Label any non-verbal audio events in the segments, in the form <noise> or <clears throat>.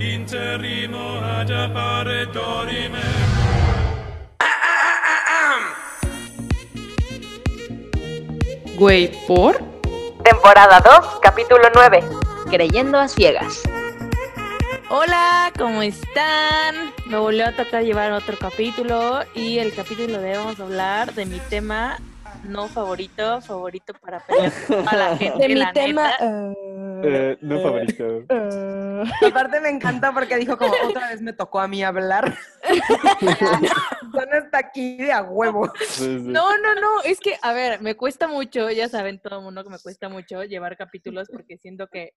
interrimo ad appare dorime. Güey, ¿por? Temporada 2, capítulo 9. Creyendo a ciegas. Hola, ¿cómo están? Me volvió a tocar llevar otro capítulo y el capítulo de vamos a hablar de mi tema no favorito, favorito para pelear a la gente. <laughs> De mi la tema. neta. Eh, no favorito. eh, Aparte me encanta porque dijo como otra vez me tocó a mí hablar. <laughs> Zona está aquí de a huevo. Sí, sí. No, no, no, es que, a ver, me cuesta mucho, ya saben todo el mundo que me cuesta mucho llevar capítulos porque siento que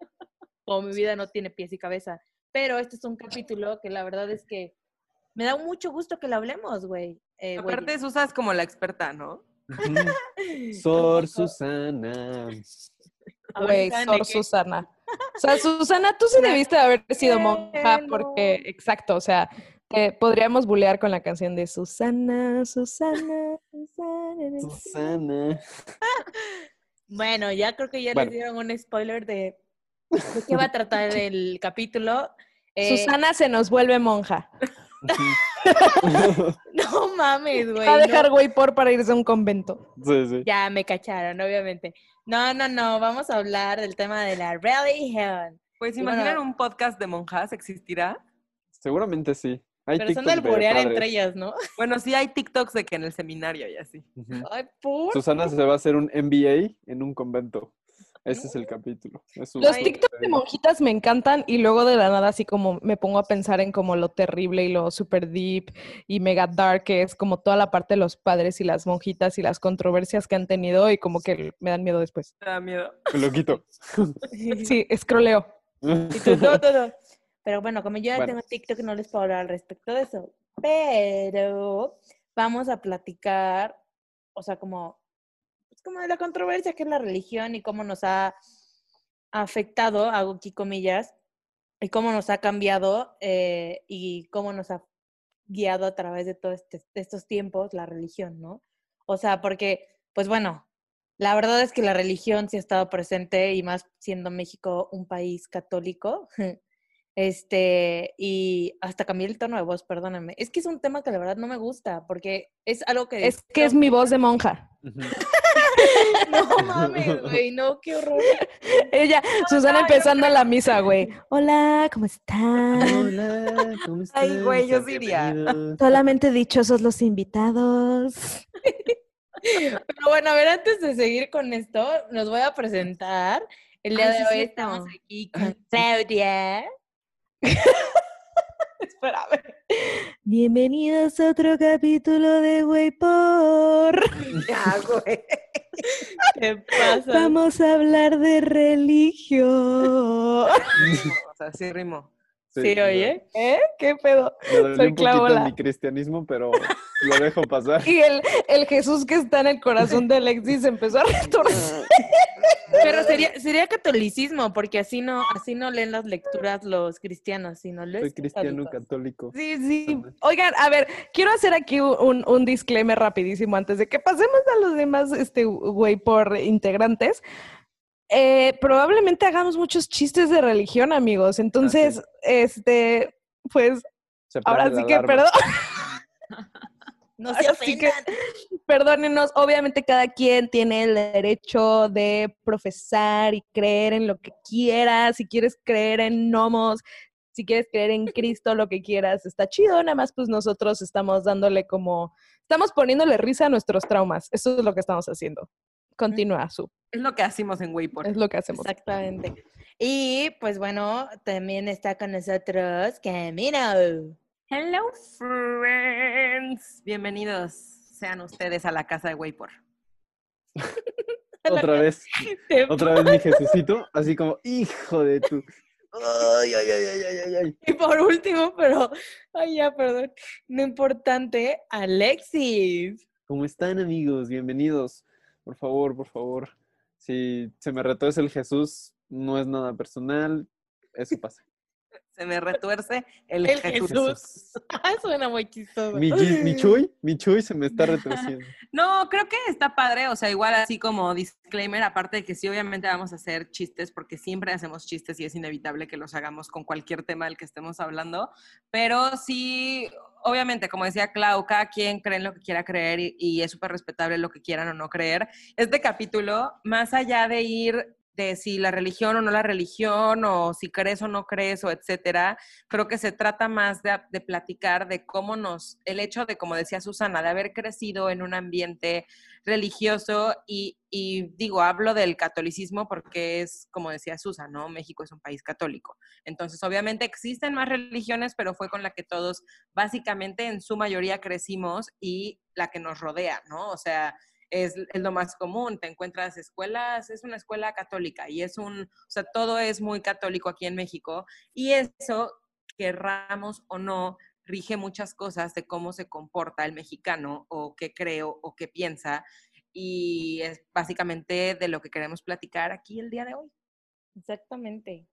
como mi vida no tiene pies y cabeza. Pero este es un capítulo que la verdad es que me da mucho gusto que lo hablemos, güey. Eh. Aparte Susa es como la experta, ¿no? Sor Susana. Güey, ¿saben de Sor? Susana. O sea, Susana, tú sí debiste de haber sido monja porque, exacto, o sea, te podríamos bulear con la canción de Susana, Susana, Susana. Susana. <laughs> Bueno, ya creo que ya Bueno. les dieron un spoiler de, de qué va a <laughs> tratar el capítulo. Eh, Susana se nos vuelve monja. <laughs> No mames, güey. Va a dejar güey por para irse a un convento. Sí, sí. Ya me cacharon, obviamente. No, no, no, vamos a hablar del tema de la religión. Pues bueno, imaginan un podcast de monjas, ¿existirá? Seguramente sí. Hay Pero son TikToks de entre ellas, ¿no? Bueno, sí hay TikToks de que en el seminario y así. Ay, por. Susana se va a hacer un MBA en un convento. Ese es el capítulo. Es Los. TikToks de monjitas me encantan y luego de la nada así como me pongo a pensar en como lo terrible y lo super deep y mega dark que es como toda la parte de los padres y las monjitas y las controversias que han tenido y como que me dan miedo después. Me da miedo. Lo quito. <laughs> Sí, escroleo. <laughs> Todo, todo. Pero bueno, como yo ya Bueno. tengo TikTok, no les puedo hablar al respecto de eso. Pero vamos a platicar, o sea, como, como de la controversia que es la religión y cómo nos ha afectado, hago aquí comillas, y cómo nos ha cambiado eh, y cómo nos ha guiado a través de todos estos tiempos la religión, ¿no? O sea, porque, pues bueno, la verdad es que la religión sí ha estado presente y más siendo México un país católico. <laughs> Este, y hasta cambié el tono de voz, perdóname. Es que es un tema que la verdad no me gusta, porque es algo que... Es que es mi voz de monja. <laughs> <laughs> No mames, güey, no, qué horror. Ella, Susana empezando la misa, güey. Hola, ¿cómo están? Hola, ¿cómo estás? <laughs> Ay, güey, yo sí iría. Solamente dichosos los invitados. Pero bueno, a ver, antes de seguir con esto, nos voy a presentar. El día Ay, de sí, hoy estamos aquí con Claudia. <laughs> Espérame. Bienvenidos a otro capítulo de Güey por. Ya, güey. <laughs> ¿Qué pasa? Vamos a hablar de religión. <laughs> O sea, sí rimo. Sí, oye. ¿Eh? ¿Qué pedo? Me Soy un poquito mi cristianismo, pero lo dejo pasar. <laughs> Y el, el Jesús que está en el corazón de Alexis empezó a <laughs> retorcer. Pero sería, sería catolicismo, porque así no, así no leen las lecturas los cristianos, sino los Soy cristiano católico. Sí, sí. Oigan, a ver, quiero hacer aquí un, un disclaimer rapidísimo antes de que pasemos a los demás, este, güey, por integrantes. Eh, probablemente hagamos muchos chistes de religión, amigos. Entonces, este, pues, Se ahora sí que perdón. <laughs> No <laughs> se sí que- ofendan. Perdónenos, obviamente cada quien tiene el derecho de profesar y creer en lo que quiera. Si quieres creer en gnomos, si quieres creer en Cristo, lo que quieras, está chido. Nada más, pues nosotros estamos dándole como, estamos poniéndole risa a nuestros traumas. Eso es lo que estamos haciendo. Continúa, Su. Es lo que hacemos en Wayport. Es lo que hacemos. Exactamente. Y pues bueno, también está con nosotros Camino. Hello, friends. Bienvenidos sean ustedes a la casa de Wayport. <laughs> Otra vez, otra vez mi Jesucito, así como, hijo de tu. Ay, ay, ay, ay, ay, ay, ay. Y por último, pero, ay ya, perdón, no importante, Alexis. ¿Cómo están, amigos? Bienvenidos. Por favor, por favor. Si se me retuerce el Jesús, no es nada personal. Eso pasa. Se me retuerce el, El Jesús. Jesús. Ah, Suena muy chistoso. Mi, mi Chuy, mi Chuy se me está <laughs> retorciendo. No, creo que está padre, o sea, igual así como disclaimer, aparte de que sí, obviamente vamos a hacer chistes, porque siempre hacemos chistes y es inevitable que los hagamos con cualquier tema del que estemos hablando, pero sí, obviamente, como decía Clau, cada quien cree en lo que quiera creer y, y es súper respetable lo que quieran o no creer. Este capítulo, más allá de ir de si la religión o no la religión, o si crees o no crees, o etcétera, creo que se trata más de, de platicar de cómo nos, el hecho de, como decía Susana, de haber crecido en un ambiente religioso y, y digo, hablo del catolicismo porque es, como decía Susana, ¿no? México es un país católico. Entonces, obviamente existen más religiones, pero fue con la que todos básicamente en su mayoría crecimos y la que nos rodea, ¿no? O sea, es, lo más común. Te encuentras escuelas, es una escuela católica y es un, o sea, todo es muy católico aquí en México y eso, querramos o no, rige muchas cosas de cómo se comporta el mexicano o qué creo o qué piensa y es básicamente de lo que queremos platicar aquí el día de hoy. Exactamente.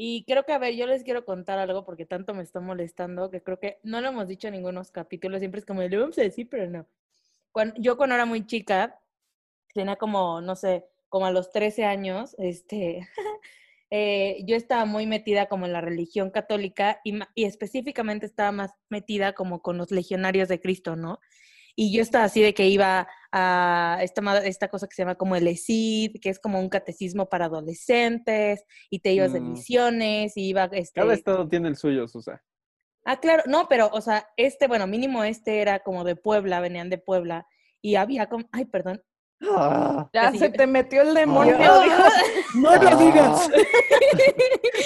Y creo que, a ver, yo les quiero contar algo porque tanto me está molestando que creo que no lo hemos dicho en ningunos capítulos, siempre es como, lo vamos a decir, pero no. Cuando, yo cuando era muy chica, tenía como, no sé, como a los 13 años, este, <laughs> eh, yo estaba muy metida como en la religión católica y, y, específicamente estaba más metida como con los legionarios de Cristo, ¿no? Y yo estaba así de que iba a esta, esta cosa que se llama como el ESID, que es como un catecismo para adolescentes, y te ibas mm. de misiones, y iba... Este... Cada estado tiene el suyo, Susa. Ah, claro, no, pero, o sea, este, bueno, mínimo este era como de Puebla, venían de Puebla, y había como, ay, perdón. Ah, ya se te metió el demonio. Ah, no lo digas. <laughs>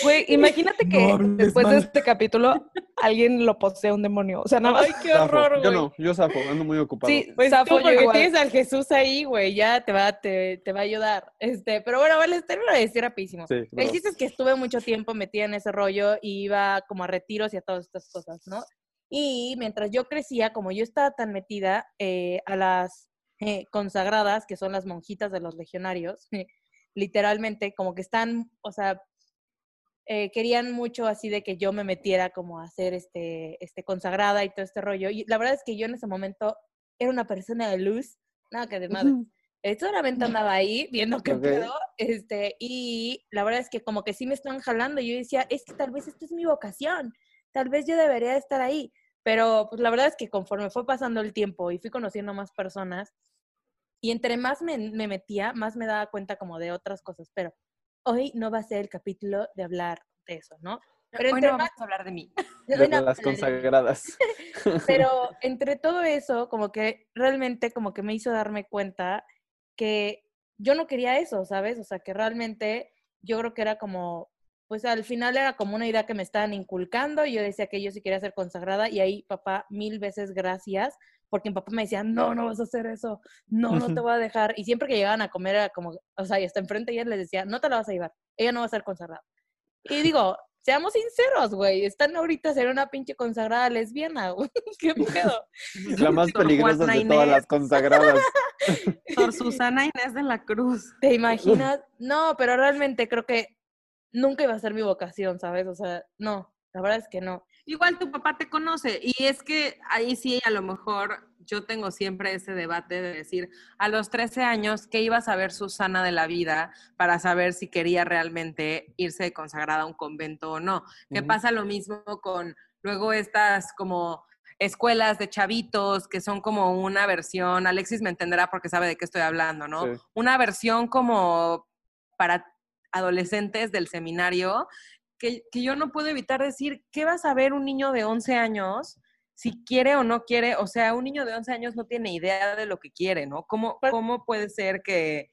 Güey, imagínate que no después mal. de este capítulo alguien lo posee un demonio. O sea, nada más. Ay, qué horror, güey. Yo no, yo zafo, ando muy ocupado. Sí, pues zafo, tú, porque tienes al Jesús ahí, güey, ya te va, te, te va a ayudar. Este, pero bueno, vale, te lo decir rapidísimo. Sí, El chiste es que estuve mucho tiempo metida en ese rollo y iba como a retiros y a todas estas cosas, ¿no? Y mientras yo crecía, como yo estaba tan metida eh, a las eh, consagradas, que son las monjitas de los legionarios, <laughs> literalmente, como que están, o sea, eh, querían mucho así de que yo me metiera como a hacer este, este consagrada y todo este rollo. Y la verdad es que yo en ese momento era una persona de luz, nada que de madre. Eh, solamente andaba ahí viendo qué okay. pedo, este, y la verdad es que como que sí me están jalando. Yo decía, es que tal vez esto es mi vocación, tal vez yo debería estar ahí. Pero pues la verdad es que conforme fue pasando el tiempo y fui conociendo más personas, y entre más me, me, metía, más me daba cuenta como de otras cosas. Pero hoy no va a ser el capítulo de hablar de eso, ¿no? Pero hoy no vamos a hablar de mí. <laughs> De, de las consagradas. <laughs> Pero <laughs> entre todo eso, como que realmente como que me hizo darme cuenta que yo no quería eso, ¿sabes? O sea, que realmente yo creo que era como, pues al final era como una idea que me estaban inculcando y yo decía que yo sí quería ser consagrada y ahí, papá, mil veces gracias, porque mi papá me decía, no, no vas a hacer eso, no, no te voy a dejar. Y siempre que llegaban a comer era como, o sea, y hasta enfrente ella les decía, no te la vas a llevar, ella no va a ser consagrada. Y digo, seamos sinceros, güey, están ahorita a ser una pinche consagrada lesbiana, güey, <laughs> qué pedo. <laughs> La más peligrosa de todas las consagradas. <laughs> Por Susana Inés de la Cruz. ¿Te imaginas? No, pero realmente creo que nunca iba a ser mi vocación, ¿sabes? O sea, no, la verdad es que no. Igual tu papá te conoce y es que ahí sí a lo mejor yo tengo siempre ese debate de decir a los 13 años qué iba a saber Susana de la vida para saber si quería realmente irse de consagrada a un convento o no. Que uh -huh. pasa lo mismo con luego estas como escuelas de chavitos que son como una versión, Alexis me entenderá porque sabe de qué estoy hablando, ¿no? Sí. Una versión como para adolescentes del seminario que, que, yo no puedo evitar decir, ¿qué va a saber un niño de 11 años si quiere o no quiere? O sea, un niño de 11 años no tiene idea de lo que quiere, ¿no? ¿Cómo, cómo puede ser que,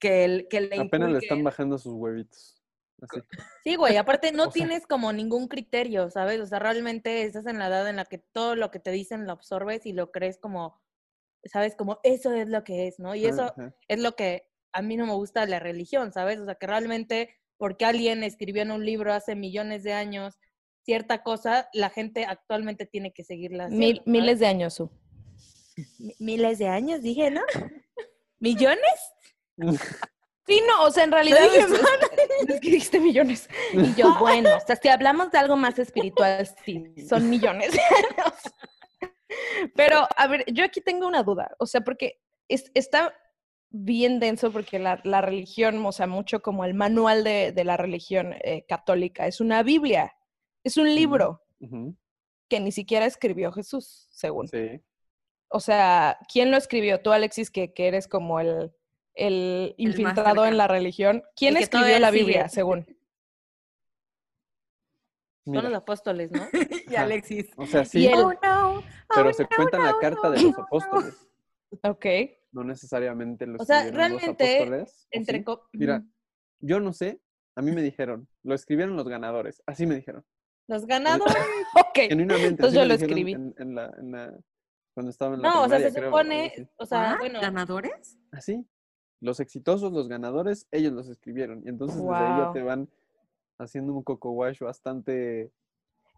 que, el, que le Apenas le están bajando sus huevitos. Así. Sí, güey, aparte no O sea- tienes como ningún criterio, ¿sabes? O sea, realmente estás en la edad en la que todo lo que te dicen lo absorbes y lo crees como, ¿sabes? Como eso es lo que es, ¿no? Y eso es lo que a mí no me gusta de la religión, ¿sabes? O sea, que realmente porque alguien escribió en un libro hace millones de años cierta cosa, la gente actualmente tiene que seguirla Mil- miles de años, Su. Mi- miles de años, dije, ¿no? <laughs> ¿Millones? <laughs> Sí, no, o sea, en realidad dije es, <laughs> es que dijiste millones. Y yo, bueno, o sea, si hablamos de algo más espiritual, sí, son millones. Pero, a ver, yo aquí tengo una duda, o sea, porque es- está bien denso porque la, la religión, o sea, mucho como el manual de, de la religión eh, católica, es una Biblia, es un libro que ni siquiera escribió Jesús, según. Sí. O sea, ¿quién lo escribió? Tú, Alexis, que, que eres como el, el infiltrado en la religión. ¿Quién escribió la sigue. Biblia, según? Son los apóstoles, ¿no? <laughs> y Alexis. o sea, Y sí, él- pero se cuenta en la carta de los apóstoles. Ok. No necesariamente los O sea, escribieron los realmente, apóstoles. ¿o Entre Mira, yo no sé, a mí me dijeron, lo escribieron los ganadores, así me dijeron. los ganadores. <laughs> <laughs> Ok. Genuinamente. Entonces así yo me lo escribí. En, en la, en la- cuando estaba en la No, o sea, se creo, supone, o sea, ¿Ah? bueno, ¿Ganadores? Así. Los exitosos, los ganadores, ellos los escribieron. Y entonces desde ahí ya te van haciendo un coco wash bastante.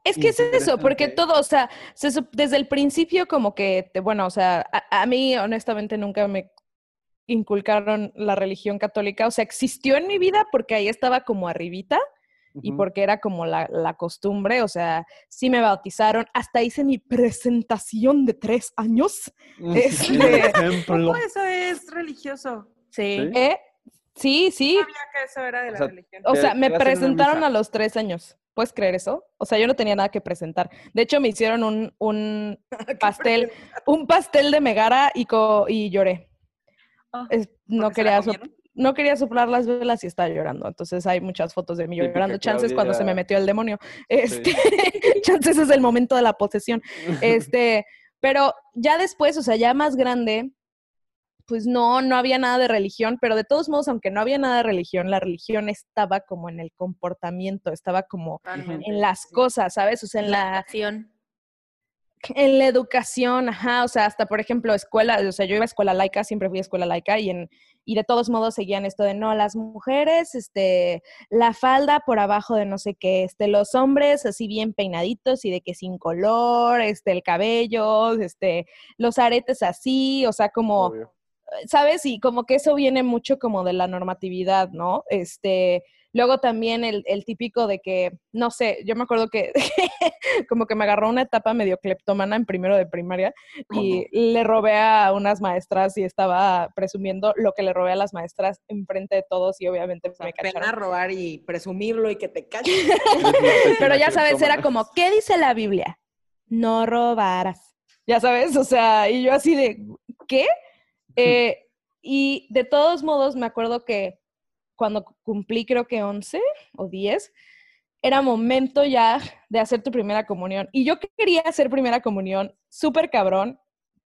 Es que es eso, porque todo, o sea, se desde el principio como que, te- bueno, o sea, a, a mí honestamente nunca me inculcaron la religión católica, o sea, existió en mi vida porque ahí estaba como arribita y porque era como la, la costumbre, o sea, sí me bautizaron, hasta hice mi presentación de tres años. Mm, <laughs> este- por ejemplo. ¿Cómo eso es religioso? sí. ¿Sí? ¿Eh? Sí, sí, No sabía que eso era de O la sea, religión. O sea, me presentaron a los tres años. ¿Puedes creer eso? O sea, yo no tenía nada que presentar. De hecho, me hicieron un, un <laughs> pastel, un pastel de megara y, co- y lloré. Ah, Es- no, ¿Porque se la quería no quería soplar las velas y estaba llorando. Entonces hay muchas fotos de mí Típica llorando. Chances cuando se me metió el demonio. <laughs> Este, <laughs> chances es el momento de la posesión. Este, pero ya después, o sea, ya más grande, pues no, no había nada de religión, pero de todos modos, aunque no había nada de religión, la religión estaba como en el comportamiento, estaba como Totalmente. en las cosas, ¿sabes? O sea, en la, acción. en la educación, ajá, o sea, hasta por ejemplo, escuela, o sea, yo iba a escuela laica, siempre fui a escuela laica y en y de todos modos seguían esto de no, las mujeres, este, la falda por abajo de no sé qué, este, los hombres así bien peinaditos y de que sin color, este, el cabello, este, los aretes así, o sea, como Obvio. ¿Sabes? Y como que eso viene mucho como de la normatividad, ¿no? Este, luego también el, el típico de que, no sé, yo me acuerdo que <laughs> como que me agarró una etapa medio cleptómana en primero de primaria y le robé a unas maestras y estaba presumiendo lo que le robé a las maestras enfrente de todos y obviamente O sea, me pena cacharon. robar y presumirlo y que te <laughs> cachen. Pero ya sabes, era como, ¿qué dice la Biblia? No robarás. Ya sabes, o sea, y yo así de, ¿qué? Eh, y de todos modos, me acuerdo que cuando cumplí creo que 11 o 10, era momento ya de hacer tu primera comunión. Y yo quería hacer primera comunión súper cabrón,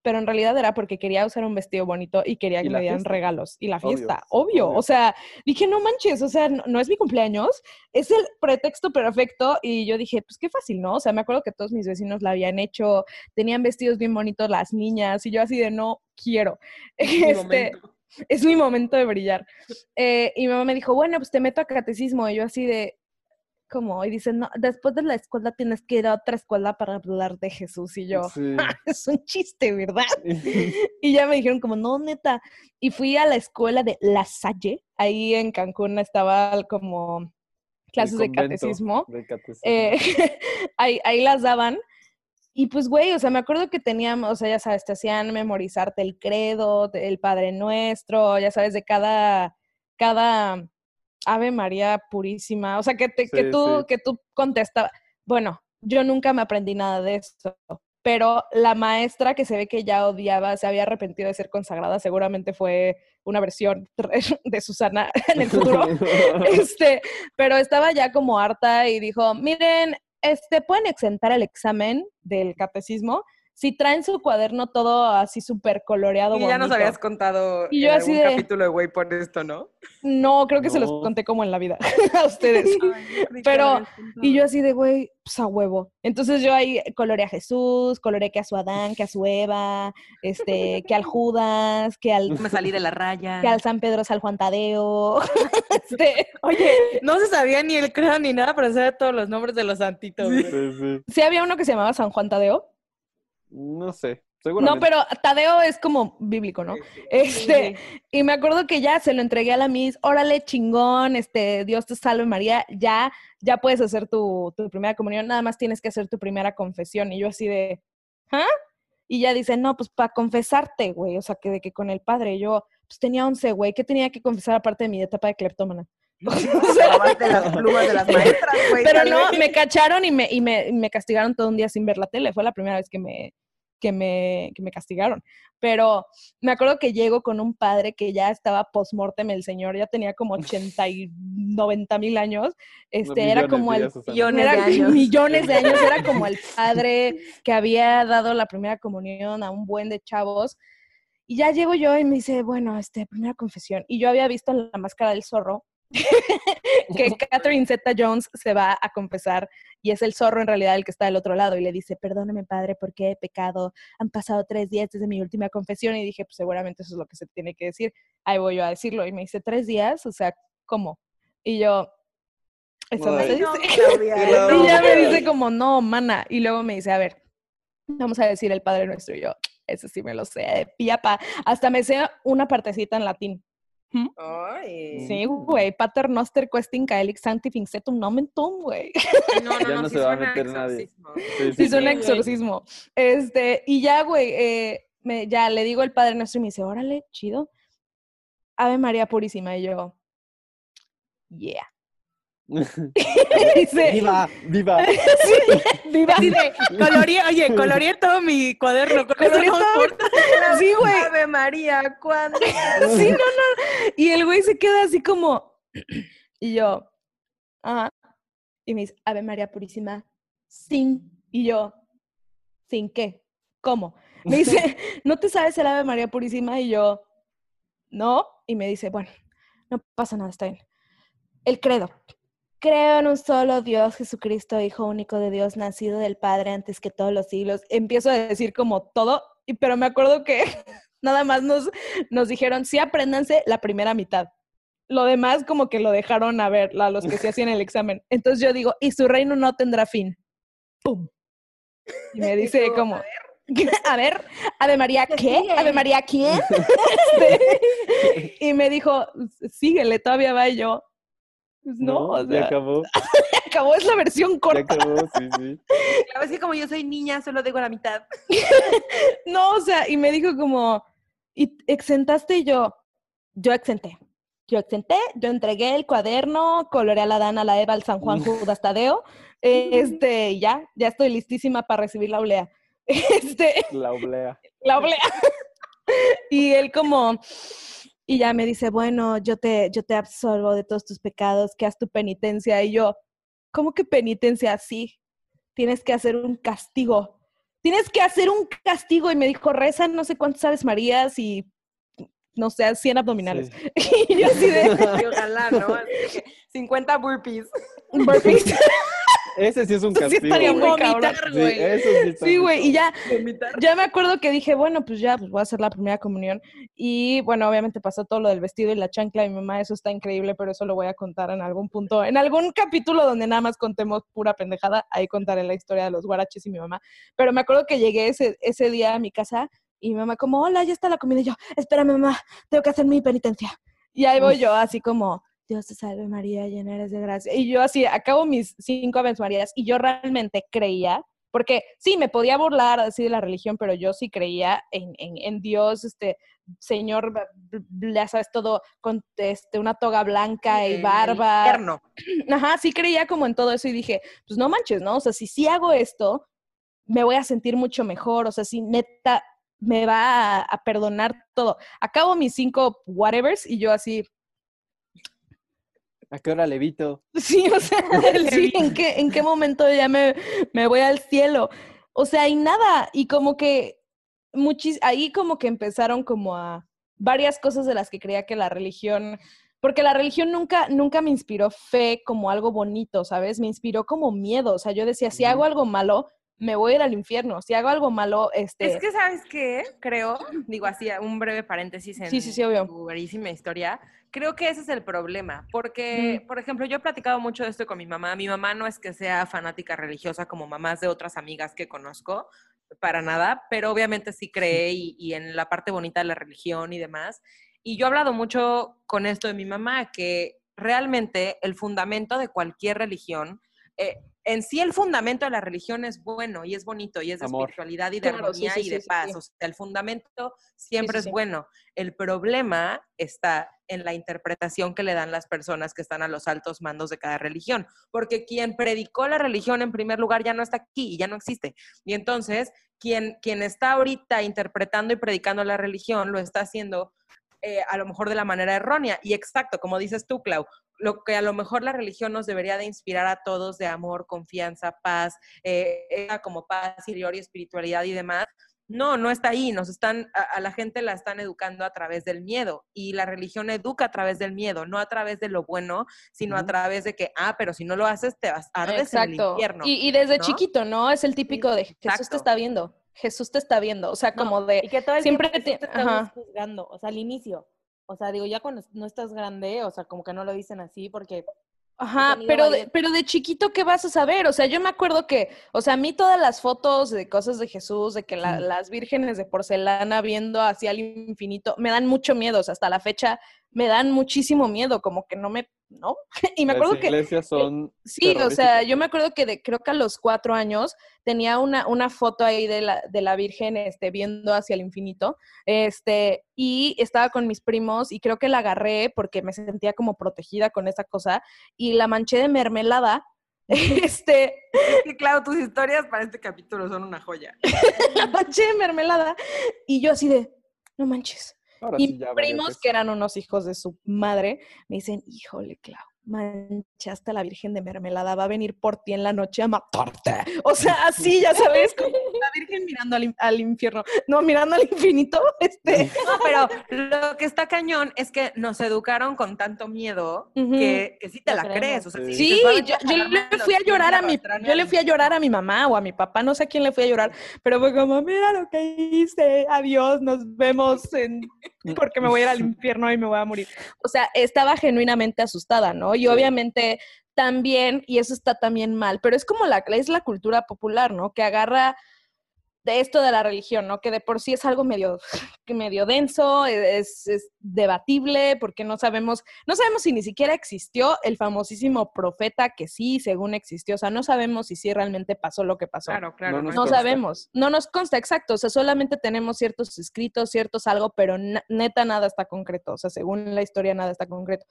pero en realidad era porque quería usar un vestido bonito y quería Y que la me dieran fiesta. regalos. Y la fiesta, obvio. obvio. O sea, dije, no manches, o sea, no, no es mi cumpleaños, es el pretexto perfecto. Y yo dije, pues qué fácil, ¿no? O sea, me acuerdo que todos mis vecinos la habían hecho, tenían vestidos bien bonitos las niñas, y yo así de no quiero. Mi Este, momento. es mi momento de brillar. Eh, y mi mamá me dijo, bueno, pues te meto a catecismo. Y yo así de, ¿cómo? Y dice, no, después de la escuela tienes que ir a otra escuela para hablar de Jesús. Y yo, Sí. <laughs> es un chiste, ¿verdad? <laughs> <laughs> Y ya me dijeron como, no, neta. Y fui a la escuela de La Salle. Ahí en Cancún estaba como clases de catecismo. de catecismo. Eh, ahí, ahí las daban. Y pues, güey, o sea, me acuerdo que teníamos, o sea, ya sabes, te hacían memorizarte el credo, el Padre Nuestro, ya sabes, de cada, cada Ave María purísima. O sea, que, te, que tú, sí. que tú contestabas. Bueno, yo nunca me aprendí nada de eso. Pero la maestra que se ve que ya odiaba, se había arrepentido de ser consagrada, seguramente fue una versión <laughs> de Susana en el futuro <laughs> <laughs> este, pero estaba ya como harta y dijo, miren, este, pueden exentar el examen del catecismo si traen su cuaderno todo así súper coloreado. Y ya nos bonito". habías contado Y yo en así algún de- capítulo de Güey por esto, ¿no? No, creo que se los conté como en la vida <laughs> a ustedes. <laughs> Pero- Y yo así de, güey, pues a huevo. Entonces yo ahí coloreé a Jesús, coloreé que a su Adán, que a su Eva, este, que al Judas, que al, me salí de la raya. que al San Pedro, San Juan Tadeo. <laughs> este, Oye, no se sabía ni el credo ni nada, pero sabía todos los nombres de los santitos. sí. sí había uno que se llamaba San Juan Tadeo. No sé. No, pero Tadeo es como bíblico, ¿no? Este, y me acuerdo que ya se lo entregué a la Miss, órale, chingón, este, Dios te salve María, ya, ya puedes hacer tu, tu primera comunión, nada más tienes que hacer tu primera confesión. Y yo así de, ¿ah? Y ya dice, no, pues para confesarte, güey, o sea, que de que con el padre, yo, pues tenía 11, güey, ¿qué tenía que confesar aparte de mi etapa de cleptómana? <laughs> Robaste las plumas de las <laughs> maestras, güey. pero no, me cacharon y me, y me, y me castigaron todo un día sin ver la tele. Fue la primera vez que me, que me, que me castigaron. Pero me acuerdo que llego con un padre que ya estaba post-mortem, el señor ya tenía como 80 y 90 mil años. Este, era como el. Millones era de años. millones de años, era como <laughs> el padre que había dado la primera comunión a un buen de chavos. Y ya llego yo y me dice, bueno, este, primera confesión. Y yo había visto la máscara del zorro <laughs> que Catherine Zeta Jones se va a confesar y es el zorro en realidad el que está del otro lado y le dice, perdóname padre, porque he pecado? Han pasado tres días desde mi última confesión y dije, pues seguramente eso es lo que se tiene que decir. Ahí voy yo a decirlo y me dice, tres días, o sea, ¿cómo? Y yo, eso no se dice. <laughs> Claro. Y ya me dice como, no, mana. Y luego me dice, a ver, vamos a decir el Padre Nuestro. Y yo, eso sí me lo sé, de piapa. Hasta me sé una partecita en latín. Ay. Sí, güey. Pater noster questing caelix sanctificetum nomen tum, güey. No, Ya no, no, no sí se va a suena meter nadie. exorcismo. Sí, Sí, es un exorcismo. Este, y ya, güey, eh, me, ya le digo el Padre Nuestro y me dice, órale, chido. Ave María Purísima. Y yo, yeah. <laughs> Dice, ¡Viva! ¡Viva! sí, viva. <laughs> Coloreé, oye, coloreé todo mi cuaderno. <laughs> Con. Sí, güey. Ave María, ¿cuándo? Sí, no, no. Y el güey se queda así como. Y yo, ajá. Y me dice, Ave María Purísima, sin. Y yo, ¿sin qué? ¿Cómo? Me dice, ¿no te sabes el Ave María Purísima? Y yo, no. Y me dice, bueno, no pasa nada, está bien. El credo. Creo en un solo Dios, Jesucristo, Hijo único de Dios, nacido del Padre antes que todos los siglos. Empiezo a decir como todo, y- pero me acuerdo que <laughs> nada más nos, nos dijeron, sí, apréndanse la primera mitad. Lo demás como que lo dejaron a ver, a los que se hacían el examen. Entonces yo digo, y su reino no tendrá fin. ¡Pum! Y me <laughs> dice tú, como, <laughs> a ver, Ave María, ¿Qué. Ave María, ¿quién? Este, y me dijo, síguele, todavía va y yo. Pues no, o ya sea, acabó. <laughs> acabó, es la versión Ya corta. acabó, sí, sí. A veces como yo soy niña, solo digo la mitad. <laughs> No, o sea, y me dijo como, ¿y exentaste? Y yo, yo exenté. Yo exenté, yo entregué el cuaderno, coloreé a la Dana, a la Eva, al San Juan Judas Tadeo. <laughs> Este, y ya, ya estoy listísima para recibir la oblea. Este, La oblea. la oblea. Y él como, y ya me dice, bueno, yo te, yo te absolvo de todos tus pecados, que haz tu penitencia. Y yo, ¿cómo que penitencia? Sí, tienes que hacer un castigo. Tienes que hacer un castigo. Y me dijo, reza no sé cuántas aves marías y, no sé, 100 abdominales. Sí. <laughs> Y yo así de, Y ojalá, ¿no? Así que 50 burpees. burpees. <laughs> Ese sí es un Eso sí castigo. estaría güey. muy Vomitar, cabrón. Sí, güey. eso sí está Sí, muy güey, y ya, Vomitar. ya me acuerdo que dije, bueno, pues ya, pues voy a hacer la primera comunión. Y bueno, obviamente pasó todo lo del vestido y la chancla de mi mamá, eso está increíble, pero eso lo voy a contar en algún punto, en algún capítulo donde nada más contemos pura pendejada, ahí contaré la historia de los guaraches y mi mamá. Pero me acuerdo que llegué ese, ese día a mi casa y mi mamá como, hola, ya está la comida. Y yo, espérame, mamá, tengo que hacer mi penitencia. Y ahí voy yo, así como, Dios te salve María, llena eres de gracia. Y yo así, acabo mis cinco Aves Marías y yo realmente creía, porque sí, me podía burlar así de la religión, pero yo sí creía en, en, en Dios, este, Señor, ya sabes, todo con este, una toga blanca y barba. Eterno. <clears throat> Ajá, sí creía como en todo eso y dije, pues no manches, ¿no? O sea, si sí hago esto, me voy a sentir mucho mejor, o sea, si neta me va a, a perdonar todo. Acabo mis cinco whatevers y yo así, ¿A qué hora levito? <laughs> Sí, o sea, sí, ¿en qué, ¿en qué momento ya me, me voy al cielo? O sea, y nada, y como que muchis, ahí como que empezaron como a varias cosas de las que creía que la religión, porque la religión nunca, nunca me inspiró fe como algo bonito, ¿sabes? Me inspiró como miedo, o sea, yo decía, si hago algo malo, me voy a ir al infierno, si hago algo malo, este... Es que, ¿sabes qué? Creo, digo así, un breve paréntesis en Sí, sí, sí, obvio. tu historia. Creo que ese es el problema, porque, por ejemplo, yo he platicado mucho de esto con mi mamá. Mi mamá no es que sea fanática religiosa como mamás de otras amigas que conozco, para nada, pero obviamente sí cree y, y en la parte bonita de la religión y demás. Y yo he hablado mucho con esto de mi mamá, que realmente el fundamento de cualquier religión, eh, en sí el fundamento de la religión es bueno y es bonito y es de Amor. espiritualidad y de Claro, armonía sí, y de sí, paz. sí. O sea, el fundamento siempre sí, es sí. bueno. El problema está en la interpretación que le dan las personas que están a los altos mandos de cada religión, porque quien predicó la religión en primer lugar ya no está aquí y ya no existe. Y entonces, quien, quien está ahorita interpretando y predicando la religión lo está haciendo eh, a lo mejor de la manera errónea. Y exacto, como dices tú, Clau, lo que a lo mejor la religión nos debería de inspirar a todos de amor, confianza, paz, eh, como paz interior y espiritualidad y demás. No, no está ahí. Nos están, a, a la gente la están educando a través del miedo y la religión educa a través del miedo, no a través de lo bueno, sino a Ujú. través de que, ah, pero si no lo haces, te vas a ardes en el Exacto. infierno. Y, y desde ¿no? chiquito, ¿no? Es el típico de Jesús exacto. te está viendo. Jesús te está viendo. O sea, No, como de. Y que todo el siempre Jesús te- te ajá. juzgando, o sea, al inicio. O sea, digo, ya cuando no estás grande, o sea, como que no lo dicen así porque Ajá, pero de, pero de chiquito, ¿qué vas a saber? O sea, yo me acuerdo que, o sea, a mí todas las fotos de cosas de Jesús, de que la- Sí. las vírgenes de porcelana viendo hacia el infinito, me dan mucho miedo. O sea, hasta la fecha me dan muchísimo miedo, como que no me, ¿no? <laughs> Y me Las acuerdo que, iglesias son sí, o sea, yo me acuerdo que de, creo que a los cuatro años tenía una, una foto ahí de la, de la Virgen, este, viendo hacia el infinito, este, y estaba con mis primos y creo que la agarré porque me sentía como protegida con esa cosa y la manché de mermelada. <laughs> Este, Es que, Clau, tus historias para este capítulo son una joya. <laughs> la manché de mermelada y yo así de, no manches. Ahora Y sí primos, que eran unos hijos de su madre, me dicen, híjole, Clau, manchaste a la Virgen de mermelada, va a venir por ti en la noche a matarte. <laughs> O sea, así, ya sabes, como la Virgen mirando al, al infierno, no, mirando al infinito, <laughs> este. No, pero lo que está cañón es que nos educaron con tanto miedo que, que sí te la crees. O sea, si Sí. Sí, dices, "Va a yo, le fui a llorar a mi, yo le fui a llorar a mi mamá o a mi papá, no sé a quién le fui a llorar, pero fue como, mira lo que hice, adiós, nos vemos en, <laughs> porque me voy a ir al infierno y me voy a morir. O sea, estaba genuinamente asustada, ¿no? Y Sí. obviamente también, y eso está también mal, pero es como la, es la cultura popular, ¿no? Que agarra de esto de la religión, ¿no? Que de por sí es algo medio, <laughs> medio denso, es, es debatible, porque no sabemos, no sabemos si ni siquiera existió el famosísimo profeta que sí, según existió, o sea, no sabemos si sí realmente pasó lo que pasó. Claro, claro. No nos No sabemos, no nos consta, exacto, o sea, solamente tenemos ciertos escritos, ciertos algo, pero na- neta nada está concreto, o sea, según la historia nada está concreto.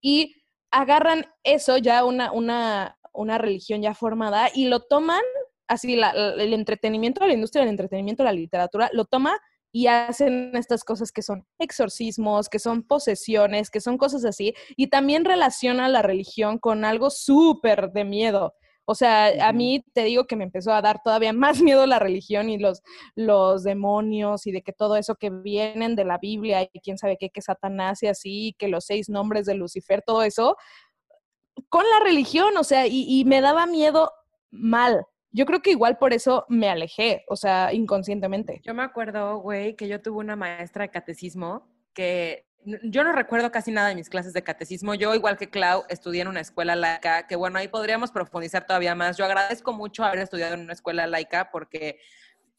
Y agarran eso ya una, una, una religión ya formada y lo toman, así la- la- el entretenimiento, la industria del entretenimiento, la literatura, lo toma y hacen estas cosas que son exorcismos, que son posesiones, que son cosas así, y también relaciona la religión con algo súper de miedo. O sea, a mí te digo que me empezó a dar todavía más <laughs> miedo la religión y los, los demonios y de que todo eso que vienen de la Biblia y quién sabe qué, que Satanás y así, que los seis nombres de Lucifer, todo eso, con la religión, o sea, y, y me daba miedo mal. Yo creo que igual por eso me alejé, o sea, inconscientemente. Yo me acuerdo, güey, que yo tuve una maestra de catecismo que yo no recuerdo casi nada de mis clases de catecismo. Yo, igual que Clau, estudié en una escuela laica, que bueno, ahí podríamos profundizar todavía más. Yo agradezco mucho haber estudiado en una escuela laica porque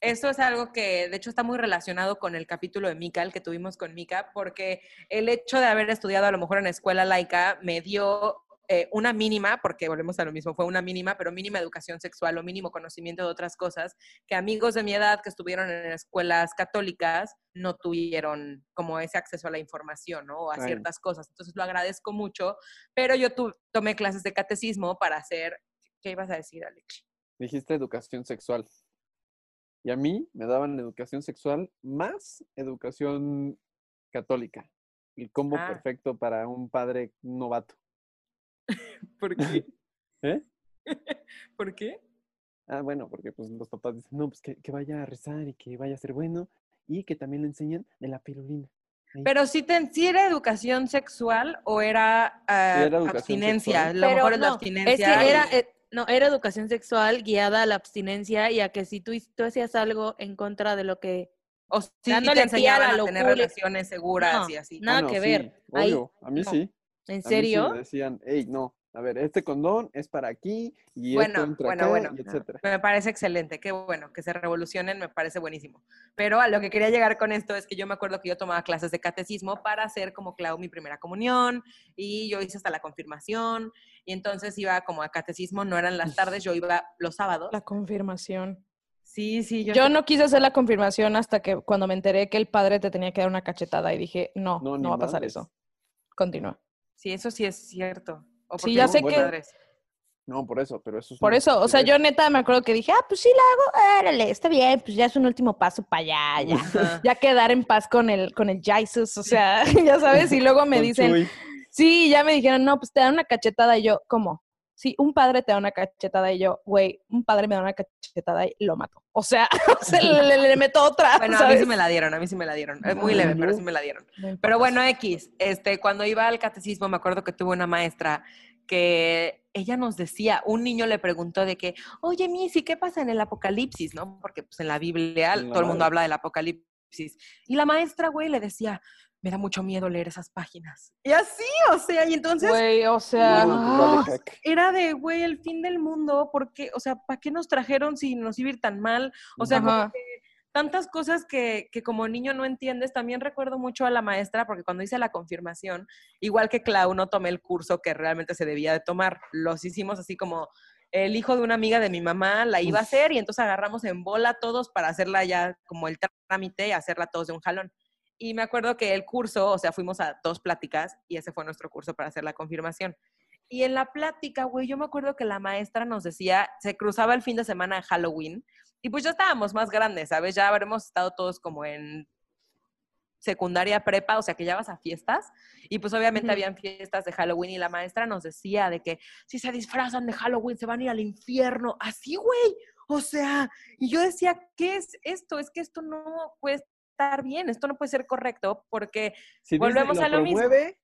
eso es algo que, de hecho, está muy relacionado con el capítulo de Mika, el que tuvimos con Mika, porque el hecho de haber estudiado a lo mejor en escuela laica me dio eh, una mínima, porque volvemos a lo mismo, fue una mínima, pero mínima educación sexual o mínimo conocimiento de otras cosas que amigos de mi edad que estuvieron en escuelas católicas no tuvieron como ese acceso a la información, ¿no? O a ciertas cosas. Entonces lo agradezco mucho, pero yo tu- tomé clases de catecismo para hacer, ¿qué ibas a decir, Alex? Dijiste educación sexual. Y a mí me daban educación sexual más educación católica. El combo Ah. perfecto para un padre novato. <laughs> ¿Por qué? <laughs> ¿Eh? <laughs> ¿Por qué? Ah, bueno, porque pues los papás dicen, no, pues que, que vaya a rezar y que vaya a ser bueno y que también le enseñan de la pirulina. Ahí. Pero si te, si era educación sexual o era, ah, era educación abstinencia, sexual. lo Pero mejor es la no, abstinencia. Es que era, eh, no, era educación sexual guiada a la abstinencia y a que si tú, tú hacías algo en contra de lo que... o sí dándole te a enseñaban a tener locura. relaciones seguras No, y así. nada Ah, no, que sí, ver. Ahí- obvio, a mí no. sí. ¿En sí serio? decían, hey, no, A ver, este condón es para aquí y Bueno, esto entra bueno, acá, bueno. y etcétera. Me parece excelente, qué bueno, que se revolucionen, me parece buenísimo. Pero a lo que quería llegar con esto es que yo me acuerdo que yo tomaba clases de catecismo para hacer como Clau mi primera comunión y yo hice hasta la confirmación y entonces iba como a catecismo, no eran las tardes, yo iba los sábados. La confirmación. Sí, sí, yo, Yo no quise hacer la confirmación hasta que cuando me enteré que el padre te tenía que dar una cachetada y dije, no, No, no, va a pasar eso. Continúa. Sí, eso sí es cierto. O Sí, ya sé que- padres. No, por eso, pero eso es Por una eso, o sea, yo neta me acuerdo que dije, ah, pues sí la hago, órale, está bien, pues ya es un último paso para allá, ya. Ajá. Ya quedar en paz con el, con el Jesus, o sea, <laughs> ya sabes, y luego me dicen, sí, ya me dijeron, no, pues te dan una cachetada y yo, ¿cómo? Sí, un padre te da una cachetada y yo, güey, un padre me da una cachetada y lo mato. O sea, <laughs> le, le- le meto otra, Bueno, a mí sí me la dieron, a mí sí me la dieron. Es muy leve, pero sí me la dieron. Pero bueno, X, este, cuando iba al catecismo, me acuerdo que tuve una maestra que ella nos decía, un niño le preguntó de que, oye, Missy, ¿qué pasa en el Apocalipsis? ¿No? Porque pues en la Biblia En la todo el mundo habla del Apocalipsis. Y la maestra, güey, le decía, me da mucho miedo leer esas páginas. Y así, o sea, y entonces Güey, o sea, era de, güey, el fin del mundo, porque, o sea, ¿para qué nos trajeron si nos iba a ir tan mal? O sea, como que tantas cosas que, que como niño no entiendes. También recuerdo mucho a la maestra, porque cuando hice la confirmación, igual que Clau, no tomé el curso que realmente se debía de tomar. Los hicimos así como el hijo de una amiga de mi mamá la iba a hacer y entonces agarramos en bola todos para hacerla ya como el trámite y hacerla todos de un jalón. Y me acuerdo que el curso, o sea, fuimos a dos pláticas y ese fue nuestro curso para hacer la confirmación. Y en la plática, güey, yo me acuerdo que la maestra nos decía, se cruzaba el fin de semana de Halloween y pues ya estábamos más grandes, ¿sabes? Ya habremos estado todos como en secundaria prepa, o sea que ya vas a fiestas y pues obviamente Ujú. habían fiestas de Halloween y la maestra nos decía de que si se disfrazan de Halloween se van a ir al infierno, así, güey. O sea, y yo decía, ¿qué es esto? Es que esto no puede estar bien, esto no puede ser correcto porque Si Volvemos Disney a lo lo mismo. promueve,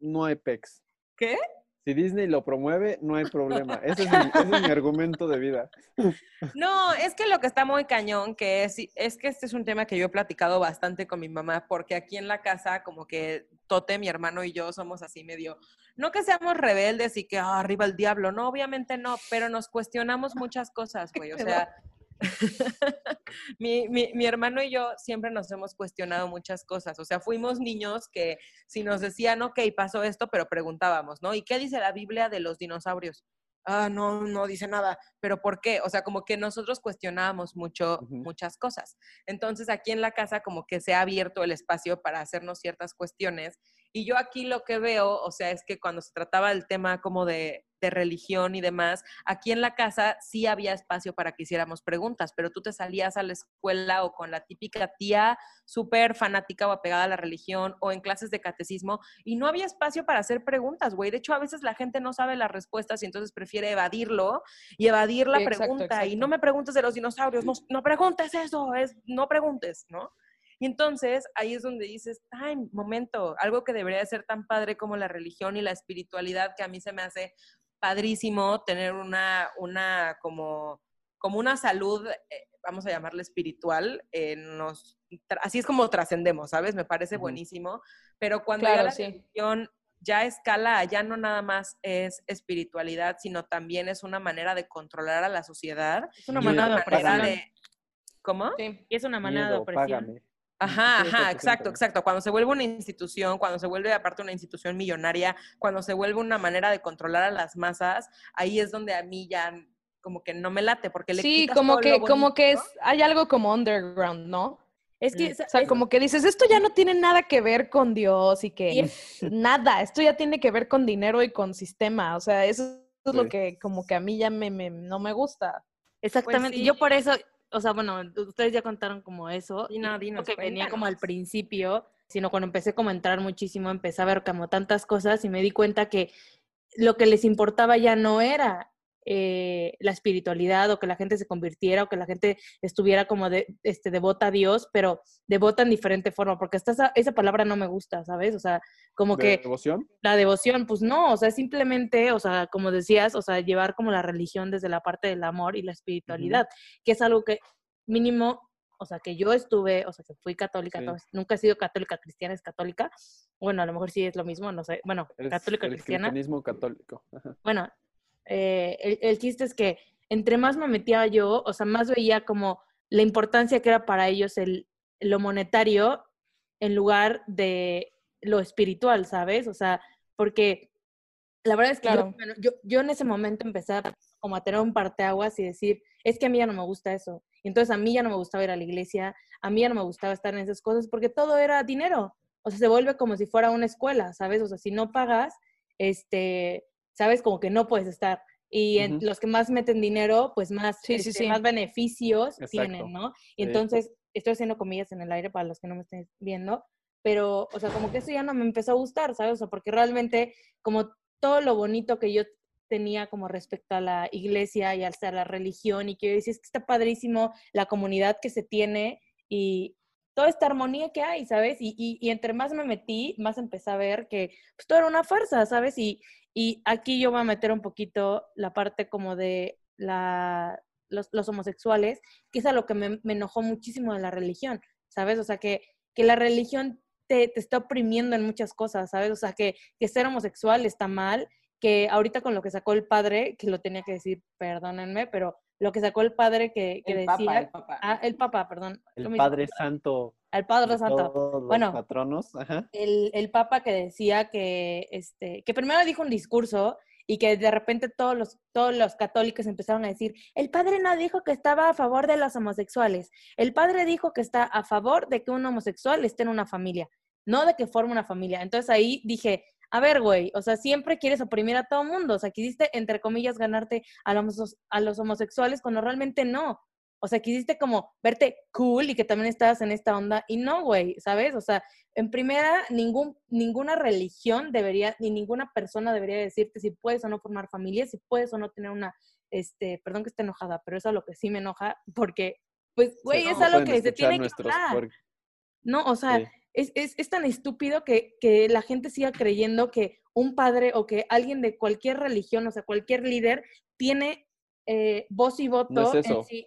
no hay pex. ¿Qué? Si Disney lo promueve, no hay problema. Ese es mi, ese es mi argumento de vida. <laughs> No, es que lo que está muy cañón, que es, es que este es un tema que yo he platicado bastante con mi mamá, porque aquí en la casa, como que Tote, mi hermano y yo somos así medio, no que seamos rebeldes y que "Ah, arriba el diablo, no, obviamente no, pero nos cuestionamos muchas cosas, güey, o <laughs> sea, <laughs> mi, mi, mi hermano y yo siempre nos hemos cuestionado muchas cosas, o sea, fuimos niños que si nos decían, ok, pasó esto, pero preguntábamos, ¿no? ¿Y qué dice la Biblia de los dinosaurios? Ah, no, no dice nada, pero ¿por qué? O sea, como que nosotros cuestionábamos mucho, muchas cosas. Entonces, aquí en la casa como que se ha abierto el espacio para hacernos ciertas cuestiones. Y yo aquí lo que veo, o sea, es que cuando se trataba del tema como de, de religión y demás, aquí en la casa sí había espacio para que hiciéramos preguntas, pero tú te salías a la escuela o con la típica tía súper fanática o apegada a la religión o en clases de catecismo y no había espacio para hacer preguntas, güey. De hecho, a veces la gente no sabe las respuestas y entonces prefiere evadirlo y evadir la Sí, exacto, pregunta. Y no me preguntes de los dinosaurios, no, no preguntes eso, es, no preguntes, ¿no? Y entonces ahí es donde dices, ay, momento, algo que debería de ser tan padre como la religión y la espiritualidad, que a mí se me hace padrísimo tener una, una como, como una salud, eh, vamos a llamarle espiritual, eh, nos, así es como trascendemos, ¿sabes? Me parece buenísimo, pero cuando Claro, ya la sí. religión ya escala, ya no nada más es espiritualidad, sino también es una manera de controlar a la sociedad. Es una de manera de... ¿Cómo? Sí, y es una manada de opresión. págame. Ajá, ajá, 100%. exacto, exacto. Cuando se vuelve una institución, cuando se vuelve aparte una institución millonaria, cuando se vuelve una manera de controlar a las masas, ahí es donde a mí ya como que no me late, porque le Sí, quitas como todo que, lo como que es, hay algo como underground, ¿no? Es que, Mm. O sea, es- como que dices, esto ya no tiene nada que ver con Dios y que Y <laughs> nada, esto ya tiene que ver con dinero y con sistema. O sea, eso es lo que como que a mí ya me, me- no me gusta. Exactamente. sí. Yo por eso, o sea, bueno, ustedes ya contaron como eso. Sí, no, y dinos, que venía como al principio, sino cuando empecé como a entrar muchísimo, empecé a ver como tantas cosas y me di cuenta que lo que les importaba ya no era eh, la espiritualidad o que la gente se convirtiera o que la gente estuviera como de, este, devota a Dios, pero devota en diferente forma, porque hasta esa, esa palabra no me gusta, ¿sabes? O sea, como ¿De que devoción? la devoción, pues no, o sea, simplemente, o sea, como decías, o sea, llevar como la religión desde la parte del amor y la espiritualidad, que es algo que mínimo o sea, que yo estuve, o sea, que fui católica, Sí. nunca he sido católica cristiana, es católica. Bueno, a lo mejor sí es lo mismo, no sé. Bueno, Eres católica el cristiana. cristianismo católico. Ajá. Bueno, eh, el, el chiste es que entre más me metía yo, o sea, más veía como la importancia que era para ellos el, lo monetario en lugar de lo espiritual, ¿sabes? O sea, porque la verdad es que yo- Claro. yo, yo en ese momento empecé a, como a tener un parteaguas y decir, es que a mí ya no me gusta eso. Y entonces a mí ya no me gustaba ir a la iglesia, a mí ya no me gustaba estar en esas cosas porque todo era dinero. O sea, se vuelve como si fuera una escuela, ¿sabes? O sea, si no pagas, este, ¿sabes? Como que no puedes estar. Y en- Ujú. los que más meten dinero, pues más, Sí, sí, este, sí. más beneficios Exacto. tienen, ¿no? Y Sí. entonces, estoy haciendo comillas en el aire para los que no me estén viendo, pero, o sea, como que eso ya no me empezó a gustar, ¿sabes? O sea, porque realmente, como todo lo bonito que yo tenía como respecto a la iglesia y al ser la religión, y que yo decía, es que está padrísimo la comunidad que se tiene y toda esta armonía que hay, ¿sabes? Y, y, y entre más me metí, más empecé a ver que pues, todo era una farsa, ¿sabes? Y, y aquí yo voy a meter un poquito la parte como de la, los, homosexuales, que es a lo que me, me enojó muchísimo de la religión, ¿sabes? O sea, que, que la religión te, te está oprimiendo en muchas cosas, ¿sabes? O sea, que, que ser homosexual está mal, que ahorita con lo que sacó el padre, que lo tenía que decir, perdónenme, pero lo que sacó el padre que, que El decía... papa, el papa. Ah, el papa, perdón. El mismo, Padre Santo. Al Padre de Santo. todos los Bueno. patronos. Ajá. El, el papa que decía que, este, que primero dijo un discurso y que de repente todos los, todos los católicos empezaron a decir, el padre no dijo que estaba a favor de los homosexuales, el padre dijo que está a favor de que un homosexual esté en una familia, no de que forme una familia. Entonces ahí dije, a ver, güey, o sea, siempre quieres oprimir a todo mundo, o sea, quisiste, entre comillas, ganarte a los, a los homosexuales cuando realmente no. O sea, quisiste como verte cool y que también estabas en esta onda y no, güey, ¿sabes? O sea, en primera, ningún, ninguna religión debería, ni ninguna persona debería decirte si puedes o no formar familia, si puedes o no tener una, este, perdón que esté enojada, pero eso es lo que sí me enoja, porque, pues, güey, Sí, es no algo pueden que se tiene que hablar. puer- No, o sea, Sí. Es, es, es tan estúpido que, que la gente siga creyendo que un padre o que alguien de cualquier religión, o sea, cualquier líder, tiene eh, voz y voto es en eso. sí.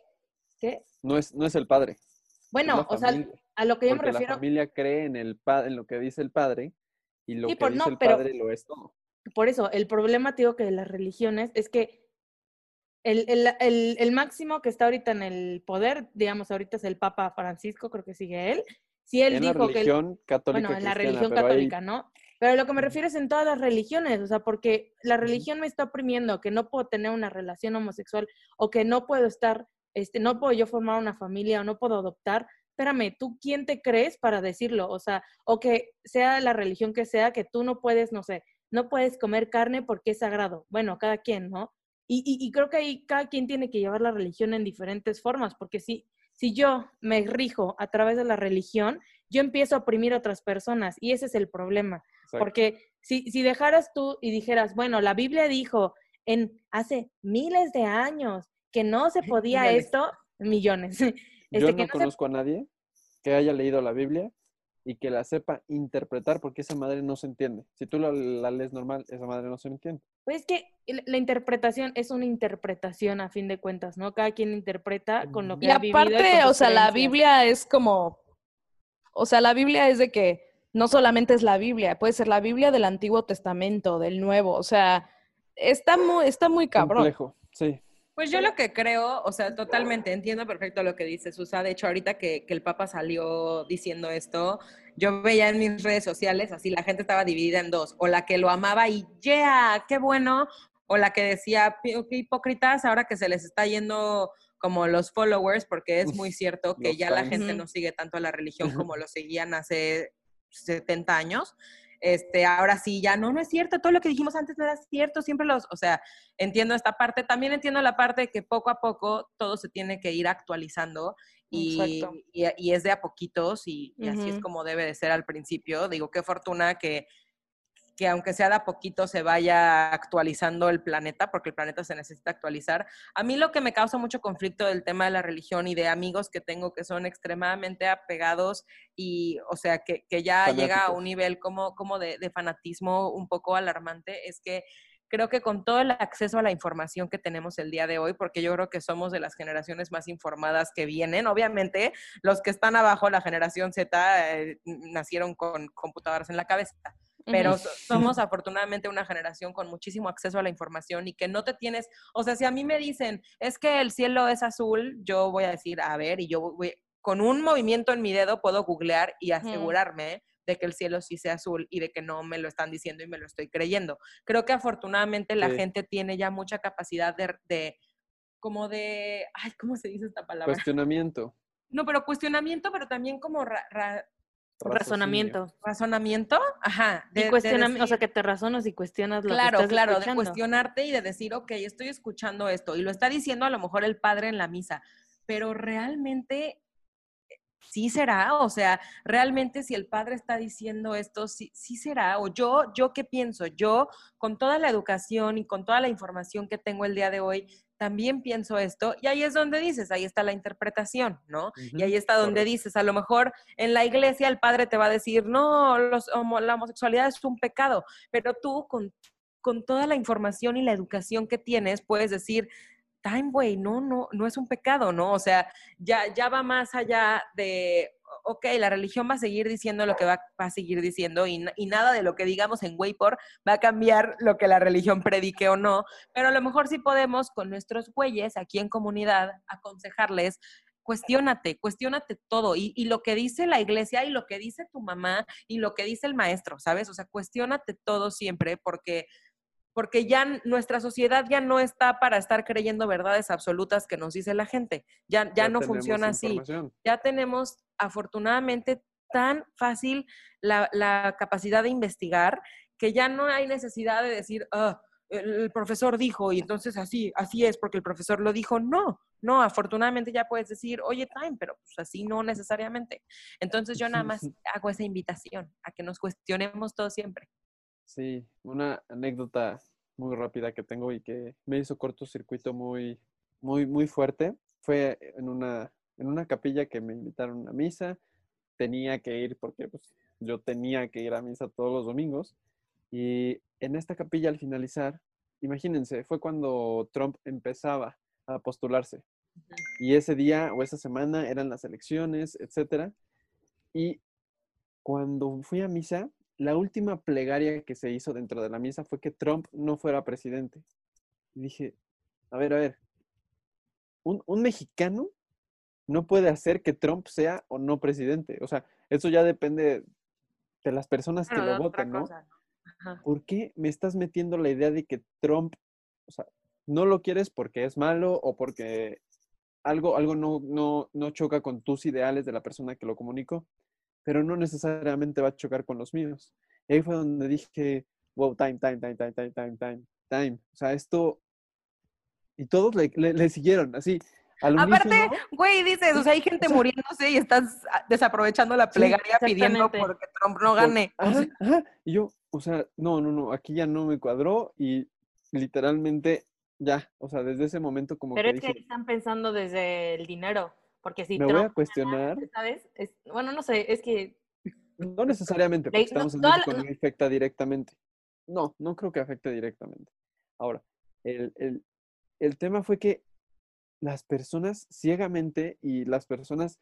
¿Qué? No es, no es el padre. es Bueno, o sea, a lo que yo me refiero, la familia cree en, el en lo que dice el padre y lo Sí, que por- dice no, el pero- padre lo es todo. por eso, el problema, te digo, que de las religiones es que el, el, el, el máximo que está ahorita en el poder, digamos, ahorita es el Papa Francisco, creo que sigue él. Si él en la dijo que... él- religión católica Bueno, en la religión hay- católica, ¿no? Pero lo que me refiero es en todas las religiones, o sea, porque la religión me está oprimiendo que no puedo tener una relación homosexual o que no puedo estar, este, no puedo yo formar una familia o no puedo adoptar. Espérame, ¿tú quién te crees para decirlo? O sea, o que sea la religión que sea, que tú no puedes, no sé, no puedes comer carne porque es sagrado. Bueno, cada quien, ¿no? Y, y, y creo que ahí cada quien tiene que llevar la religión en diferentes formas, porque si, si yo me rijo a través de la religión, yo empiezo a oprimir a otras personas y ese es el problema. Exacto. Porque si, si dejaras tú y dijeras, bueno, la Biblia dijo en hace miles de años que no se <laughs> podía Millones. esto, millones, Yo este, que no no se- conozco a nadie que haya leído la Biblia y que la sepa interpretar porque esa madre no se entiende. Si tú la, la lees normal, esa madre no se entiende. Pues es que la interpretación es una interpretación a fin de cuentas, ¿no? Cada quien interpreta con lo que Y ha vivido. y aparte, o sea, la. Biblia es como, o sea, la Biblia es de que no solamente es la Biblia, puede ser la Biblia del Antiguo Testamento, del Nuevo, o sea, está muy, está muy cabrón. Complejo, sí. Pues yo lo que creo, o sea, totalmente entiendo perfecto lo que dice Susa. De hecho, ahorita que, que el Papa salió diciendo esto, yo veía en mis redes sociales, así la gente estaba dividida en dos, o la que lo amaba y yeah, qué bueno, o la que decía, "Pi- qué hipócritas, ahora que se les está yendo como los followers, porque es muy cierto que ya la gente no sigue tanto la religión como lo seguían hace 70 años. Este, ahora sí, ya no, no es cierto, todo lo que dijimos antes no era cierto, siempre los, o sea, entiendo esta parte, también entiendo la parte de que poco a poco todo se tiene que ir actualizando y, Exacto. y, y es de a poquitos y, y así es como debe de ser al principio. Digo, qué fortuna que, que aunque sea de a poquito se vaya actualizando el planeta, porque el planeta se necesita actualizar. A mí lo que me causa mucho conflicto del tema de la religión y de amigos que tengo que son extremadamente apegados y, o sea, que, que ya llega a un nivel como, como de, de fanatismo un poco alarmante, es que creo que con todo el acceso a la información que tenemos el día de hoy, porque yo creo que somos de las generaciones más informadas que vienen, obviamente los que están abajo, la generación Z, eh, nacieron con computadoras en la cabeza. Pero somos afortunadamente una generación con muchísimo acceso a la información y que no te tienes, o sea, si a mí me dicen, es que el cielo es azul, yo voy a decir, a ver, y yo voy, con un movimiento en mi dedo puedo googlear y asegurarme de que el cielo sí sea azul y de que no me lo están diciendo y me lo estoy creyendo. Creo que afortunadamente la Sí. gente tiene ya mucha capacidad de, de como de, ay, ¿cómo se dice esta palabra? Cuestionamiento. no, pero cuestionamiento, pero también como ra- ra- raciocinio. Razonamiento. razonamiento, ajá. de- y de o sea, que te razonas y cuestionas lo Claro, que estás claro, de escuchando. cuestionarte y de decir, ok, estoy escuchando esto y lo está diciendo a lo mejor el padre en la misa, pero realmente sí será, o sea, realmente si el padre está diciendo esto, sí, sí será, o yo, yo qué pienso, yo con toda la educación y con toda la información que tengo el día de hoy, también pienso esto, y ahí es donde dices, ahí está la interpretación, ¿no? Y ahí está donde correcto. dices, a lo mejor en la iglesia el padre te va a decir, no, los homo- la homosexualidad es un pecado, pero tú con, con toda la información y la educación que tienes puedes decir, time, güey, no, no, no es un pecado, ¿no? O sea, ya, ya va más allá de, ok, la religión va a seguir diciendo lo que va, a seguir diciendo y, na- y nada de lo que digamos en Waypor va a cambiar lo que la religión predique o no, pero a lo mejor sí podemos con nuestros güeyes aquí en comunidad aconsejarles cuestiónate, cuestiónate todo. Y, y lo que dice la iglesia y lo que dice tu mamá y lo que dice el maestro, ¿sabes? O sea, cuestiónate todo siempre porque porque ya nuestra sociedad ya no está para estar creyendo verdades absolutas que nos dice la gente. Ya, ya, no funciona así. Ya tenemos afortunadamente tan fácil la, la capacidad de investigar que ya no hay necesidad de decir, "Ah, el, el profesor dijo y entonces así, así es porque el profesor lo dijo. No, no, afortunadamente ya puedes decir, oye, Time, pero pues así no necesariamente. Entonces yo nada más <laughs> hago esa invitación a que nos cuestionemos todo siempre. Sí, una anécdota muy rápida que tengo y que me hizo cortocircuito muy, muy, muy fuerte. Fue en una, en una capilla que me invitaron a misa. Tenía que ir porque pues, yo tenía que ir a misa todos los domingos. Y en esta capilla al finalizar, imagínense, fue cuando Trump empezaba a postularse. Y ese día o esa semana eran las elecciones, etcétera. Y cuando fui a misa, la última plegaria que se hizo dentro de la misa fue que Trump no fuera presidente. Y dije, a ver, a ver, un, un mexicano no puede hacer que Trump sea o no presidente. O sea, eso ya depende de las personas que lo voten, ¿no? Ajá. ¿Por qué me estás metiendo la idea de que Trump, o sea, no lo quieres porque es malo o porque algo, algo no, no, no choca con tus ideales de la persona que lo comunicó, pero no necesariamente va a chocar con los míos? Y ahí fue donde dije, wow, time, time, time, time, time, time, time, time. O sea, esto... Y todos le, le- le siguieron, así. Al Aparte, güey, dices, o sea, hay gente sea- muriéndose y estás ah, desaprovechando la plegaria pidiendo exactamente. porque Trump no por- gane. O Ajá, ajá. Y yo, o sea, no, no, no, aquí ya no me cuadró y literalmente ya, o sea, desde ese momento como Pero que es que dije, ahí están pensando desde el dinero. Porque si me voy a cuestionar, ¿sabes? Es- bueno, no sé, es que no necesariamente, porque no, estamos en México, no afecta directamente. No, no creo que afecte directamente. Ahora, el, el, el tema fue que las personas ciegamente y las personas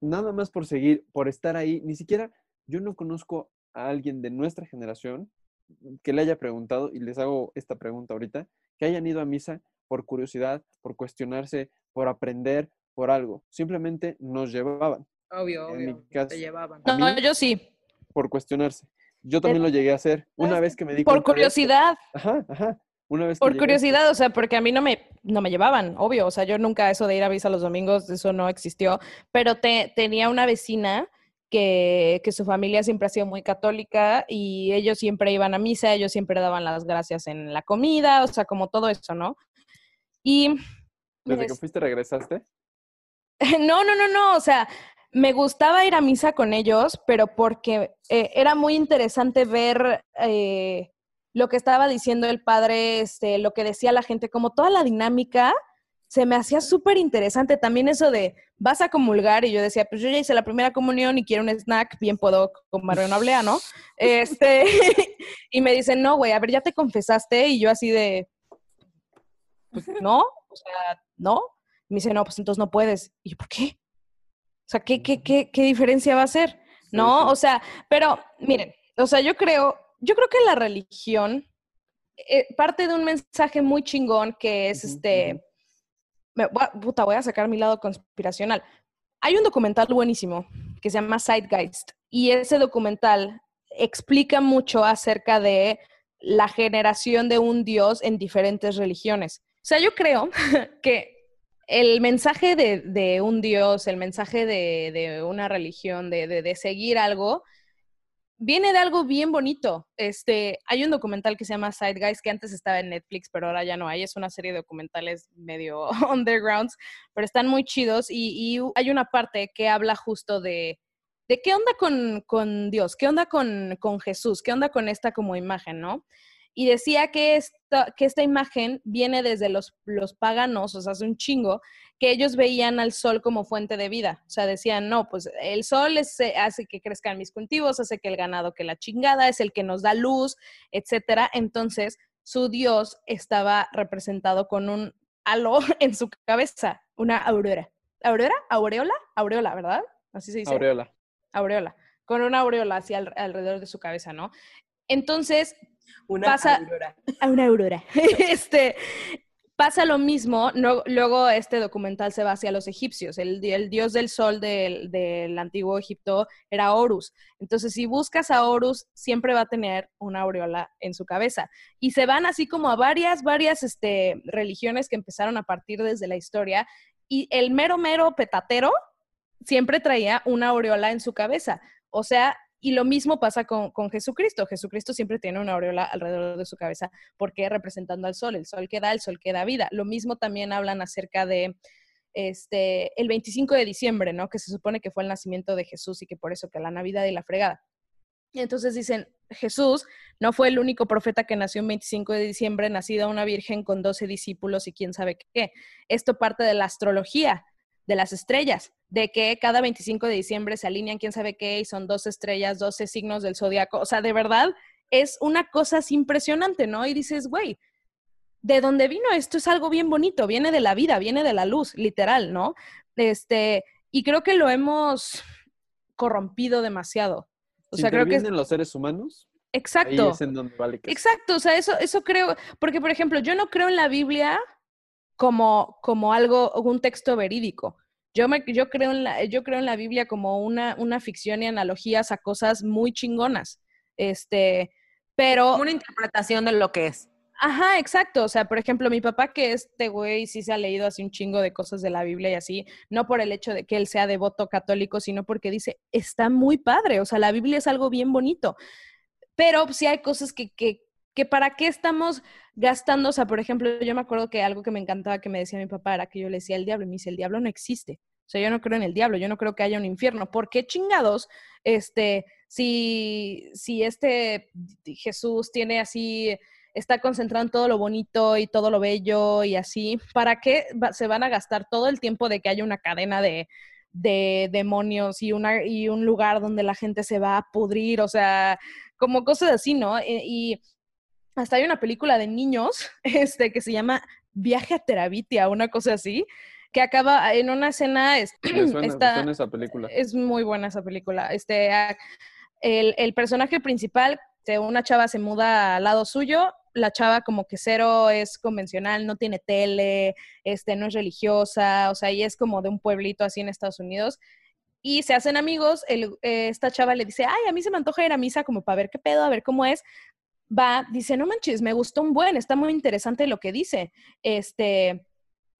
nada más por seguir, por estar ahí, ni siquiera yo no conozco a alguien de nuestra generación que le haya preguntado, y les hago esta pregunta ahorita, que hayan ido a misa por curiosidad, por cuestionarse, por aprender, por algo. Simplemente nos llevaban, obvio, en mi obvio, caso. te llevaban. No, mí- yo sí, por cuestionarse. Yo también lo llegué a hacer. Una ¿sabes vez que me di por cuenta de esto- curiosidad. Ajá, ajá. Una vez que Por a curiosidad, o sea, porque a mí no me, no me llevaban, obvio, o sea, yo nunca eso de ir a misa los domingos, eso no existió, pero te, tenía una vecina que, que su familia siempre ha sido muy católica y ellos siempre iban a misa, ellos siempre daban las gracias en la comida, o sea, como todo eso, ¿no? Y Desde que es- fuiste regresaste. <laughs> no, no, no, no, o sea, me gustaba ir a misa con ellos, pero porque eh, era muy interesante ver eh, lo que estaba diciendo el padre, este, lo que decía la gente, como toda la dinámica, se me hacía súper interesante. También eso de, vas a comulgar, y yo decía, pues yo ya hice la primera comunión y quiero un snack, bien puedo comer una oblea, ¿no? <laughs> Este, <laughs> y me dicen, no, güey, a ver, ya te confesaste, y yo así de, pues no, o sea, no. Me dice, no, pues entonces no puedes. Y yo, ¿por qué? O sea, ¿qué, qué, qué, qué diferencia va a hacer? ¿No? O sea, pero miren, o sea, yo creo, yo creo que la religión eh, parte de un mensaje muy chingón que es este, me- voy a- puta, voy a sacar mi lado conspiracional. Hay un documental buenísimo que se llama Zeitgeist y ese documental explica mucho acerca de la generación de un dios en diferentes religiones. O sea, yo creo <laughs> que el mensaje de, un dios, el mensaje de, una religión, de, de- seguir algo, viene de algo bien bonito. Este, hay un documental que se llama Zeitgeist que antes estaba en Netflix, pero ahora ya no hay. Es una serie de documentales medio <laughs> undergrounds, pero están muy chidos y, hay una parte que habla justo de, de qué onda con, con Dios, qué onda con, con Jesús, qué onda con esta como imagen, ¿no? Y decía que esta, que esta imagen viene desde los, los paganos, o sea, hace un chingo, que ellos veían al sol como fuente de vida. O sea, decían, no, pues el sol es, eh, hace que crezcan mis cultivos, hace que el ganado que la chingada, es el que nos da luz, etcétera. Entonces, su dios estaba representado con un halo <laughs> en su cabeza, una aurora. ¿Aurora? ¿Aureola? Aureola, ¿verdad? Así se dice Aureola. aureola, con una aureola al- alrededor de su cabeza, ¿no? Entonces, Una Pasa- aurora. a una aurora. <laughs> este, pasa lo mismo, no- luego este documental se va hacia los egipcios, el, di- el dios del sol del, del antiguo Egipto era Horus. Entonces, si buscas a Horus, siempre va a tener una aureola en su cabeza. Y se van así como a varias, varias este, religiones que empezaron a partir desde la historia, y el mero, mero petatero siempre traía una aureola en su cabeza. O sea, y lo mismo pasa con, con Jesucristo. Jesucristo siempre tiene una aureola alrededor de su cabeza porque representando al sol, el sol que da, el sol que da vida. Lo mismo también hablan acerca de este el 25 de diciembre, ¿no? Que se supone que fue el nacimiento de Jesús y que por eso que la Navidad y la fregada. Entonces dicen, Jesús no fue el único profeta que nació el 25 de diciembre, nacido una virgen con 12 discípulos y quién sabe qué. Esto parte de la astrología, de las estrellas, de que cada 25 de diciembre se alinean quién sabe qué y son 12 estrellas, 12 signos del zodiaco. O sea, de verdad es una cosa así impresionante, ¿no? Y dices, güey, ¿de dónde vino esto? Es algo bien bonito, viene de la vida, viene de la luz, literal, ¿no? Este, y creo que lo hemos corrompido demasiado. O sea, creo que intervienen los seres humanos, ahí exacto. es en donde vale que Exacto, o sea, eso, eso creo, porque por ejemplo, yo no creo en la Biblia como, como algo, un texto verídico. Yo, me, yo, creo en la, yo creo en la Biblia como una, una ficción y analogías a cosas muy chingonas. Este, pero... Una interpretación de lo que es. Ajá, exacto. O sea, por ejemplo, mi papá, que este güey sí se ha leído así un chingo de cosas de la Biblia y así, no por el hecho de que él sea devoto católico, sino porque dice, está muy padre. O sea, la Biblia es algo bien bonito. Pero sí hay cosas que, que, que para qué estamos gastando. O sea, por ejemplo, yo me acuerdo que algo que me encantaba que me decía mi papá era que yo le decía el diablo y me dice, el diablo no existe. O sea, yo no creo en el diablo, yo no creo que haya un infierno. ¿Por qué chingados? Este, si, si este Jesús tiene así está concentrado en todo lo bonito y todo lo bello y así. ¿Para qué se van a gastar todo el tiempo de que haya una cadena de, de demonios y, una, y un lugar donde la gente se va a pudrir? O sea, como cosas así, ¿no? E- Y, hasta hay una película de niños <laughs> este, que se llama Viaje a Terabitia, una cosa así, que acaba en una escena... es- <clears throat> me suena, me está- suena esa película. es muy buena esa película. Este, el, el personaje principal, una chava se muda al lado suyo, la chava como que cero es convencional, no tiene tele, este, no es religiosa, o sea, y es como de un pueblito así en Estados Unidos. Y se hacen amigos, el- eh, esta chava le dice, ay, a mí se me antoja ir a misa como para ver qué pedo, a ver cómo es. Va, dice, no manches, me gustó un buen, está muy interesante lo que dice. Este,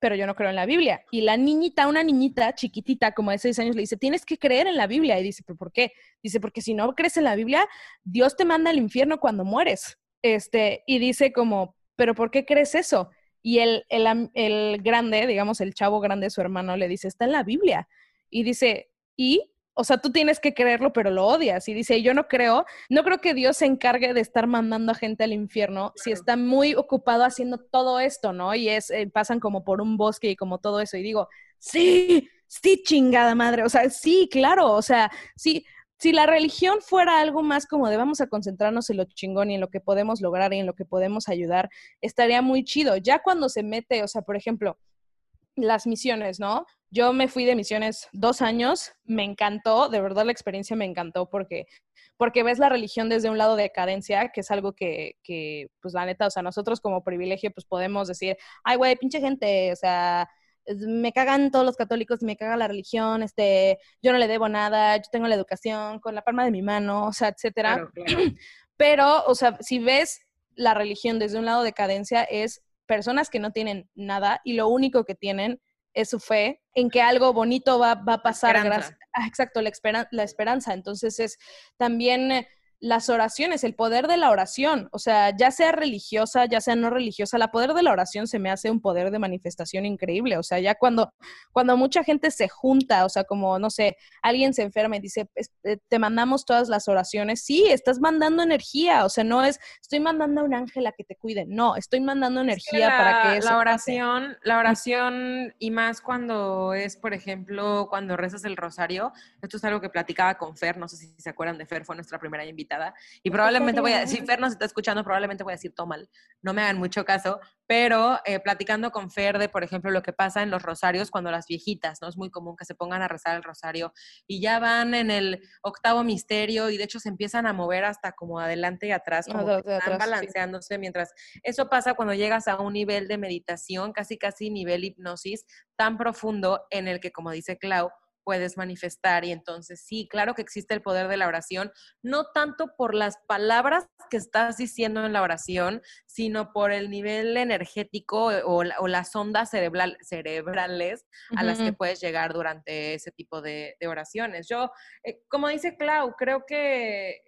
pero yo no creo en la Biblia. Y la niñita, una niñita chiquitita, como de seis años, le dice, tienes que creer en la Biblia. Y dice, ¿pero por qué? Dice, porque si no crees en la Biblia, Dios te manda al infierno cuando mueres. Este, y dice como, ¿pero por qué crees eso? Y el, el, el grande, digamos, el chavo grande, su hermano, le dice, está en la Biblia. Y dice, ¿y? O sea, tú tienes que creerlo, pero lo odias. Y dice, yo no creo, no creo que Dios se encargue de estar mandando a gente al infierno si está muy ocupado haciendo todo esto, ¿no? Y es, eh, pasan como por un bosque y como todo eso. Y digo, sí, sí, chingada madre. O sea, sí, claro. O sea, sí, si la religión fuera algo más como de vamos a concentrarnos en lo chingón y en lo que podemos lograr y en lo que podemos ayudar, estaría muy chido. Ya cuando se mete, o sea, por ejemplo, las misiones, ¿no? Yo me fui de misiones dos años, me encantó, de verdad la experiencia me encantó porque, porque ves la religión desde un lado de carencia, que es algo que, que, pues la neta, o sea, nosotros como privilegio, pues podemos decir, ay, güey, pinche gente, o sea, me cagan todos los católicos, me caga la religión, este, yo no le debo nada, yo tengo la educación con la palma de mi mano, o sea, etcétera. Claro, claro. <clears throat> Pero, o sea, si ves la religión desde un lado de cadencia, es personas que no tienen nada y lo único que tienen es su fe en que algo bonito va, va a pasar. gracias- ah, exacto, la, esperan- la esperanza. Entonces es también eh, las oraciones, el poder de la oración, o sea, ya sea religiosa, ya sea no religiosa, el poder de la oración se me hace un poder de manifestación increíble, o sea, ya cuando, cuando mucha gente se junta, o sea, como, no sé, alguien se enferma y dice, "Es- eh, te mandamos todas las oraciones, sí, estás mandando energía, o sea, no es, estoy mandando a un ángel a que te cuide, no, estoy mandando Es que energía para que eso la pase. oración, la oración y más cuando es, por ejemplo, cuando rezas el rosario, esto es algo que platicaba con Fer, no sé si se acuerdan de Fer, fue nuestra primera invitada, y probablemente voy a, si Fer nos está escuchando, probablemente voy a decir todo mal, no me hagan mucho caso, pero eh, platicando con Fer de, por ejemplo, lo que pasa en los rosarios cuando las viejitas, ¿no? Es muy común que se pongan a rezar el rosario y ya van en el octavo misterio y de hecho se empiezan a mover hasta como adelante y atrás, como de- que están atrás, sí. balanceándose mientras eso pasa cuando llegas a un nivel de meditación, casi casi nivel hipnosis, tan profundo en el que, como dice Clau, puedes manifestar. Y entonces sí, claro que existe el poder de la oración, no tanto por las palabras que estás diciendo en la oración, sino por el nivel energético o, la- o las ondas cerebral- cerebrales a las que puedes llegar durante ese tipo de, de oraciones. Yo, eh, como dice Clau, creo que,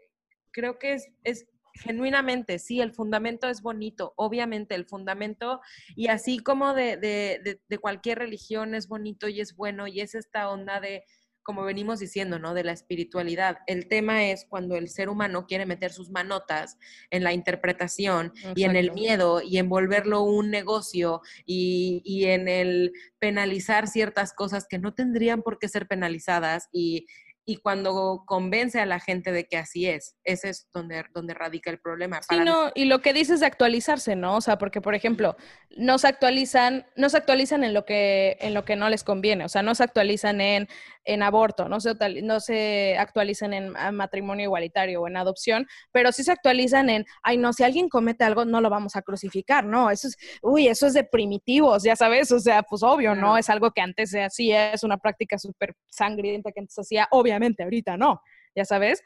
creo que es, es genuinamente, sí, el fundamento es bonito, obviamente el fundamento, y así como de, de- de- de cualquier religión es bonito y es bueno, y es esta onda de, como venimos diciendo, ¿no? De la espiritualidad. El tema es cuando el ser humano quiere meter sus manotas en la interpretación y en el miedo y en volverlo un negocio y, y en el penalizar ciertas cosas que no tendrían por qué ser penalizadas y, y cuando convence a la gente de que así es, ese es donde, donde radica el problema. Sí, Para no, y lo que dices de actualizarse, ¿no? O sea, porque, por ejemplo, no se actualizan, no se actualizan en lo que, en lo que no les conviene, o sea, no se actualizan en, en aborto, no se, no se actualizan en matrimonio igualitario o en adopción, pero sí se actualizan en, ay, no, si alguien comete algo, no lo vamos a crucificar, ¿no? Eso es, uy, eso es de primitivos, ya sabes, o sea, pues obvio, ¿no? Es algo que antes se hacía, es una práctica súper sangrienta que antes se hacía, obviamente, ahorita no, ya sabes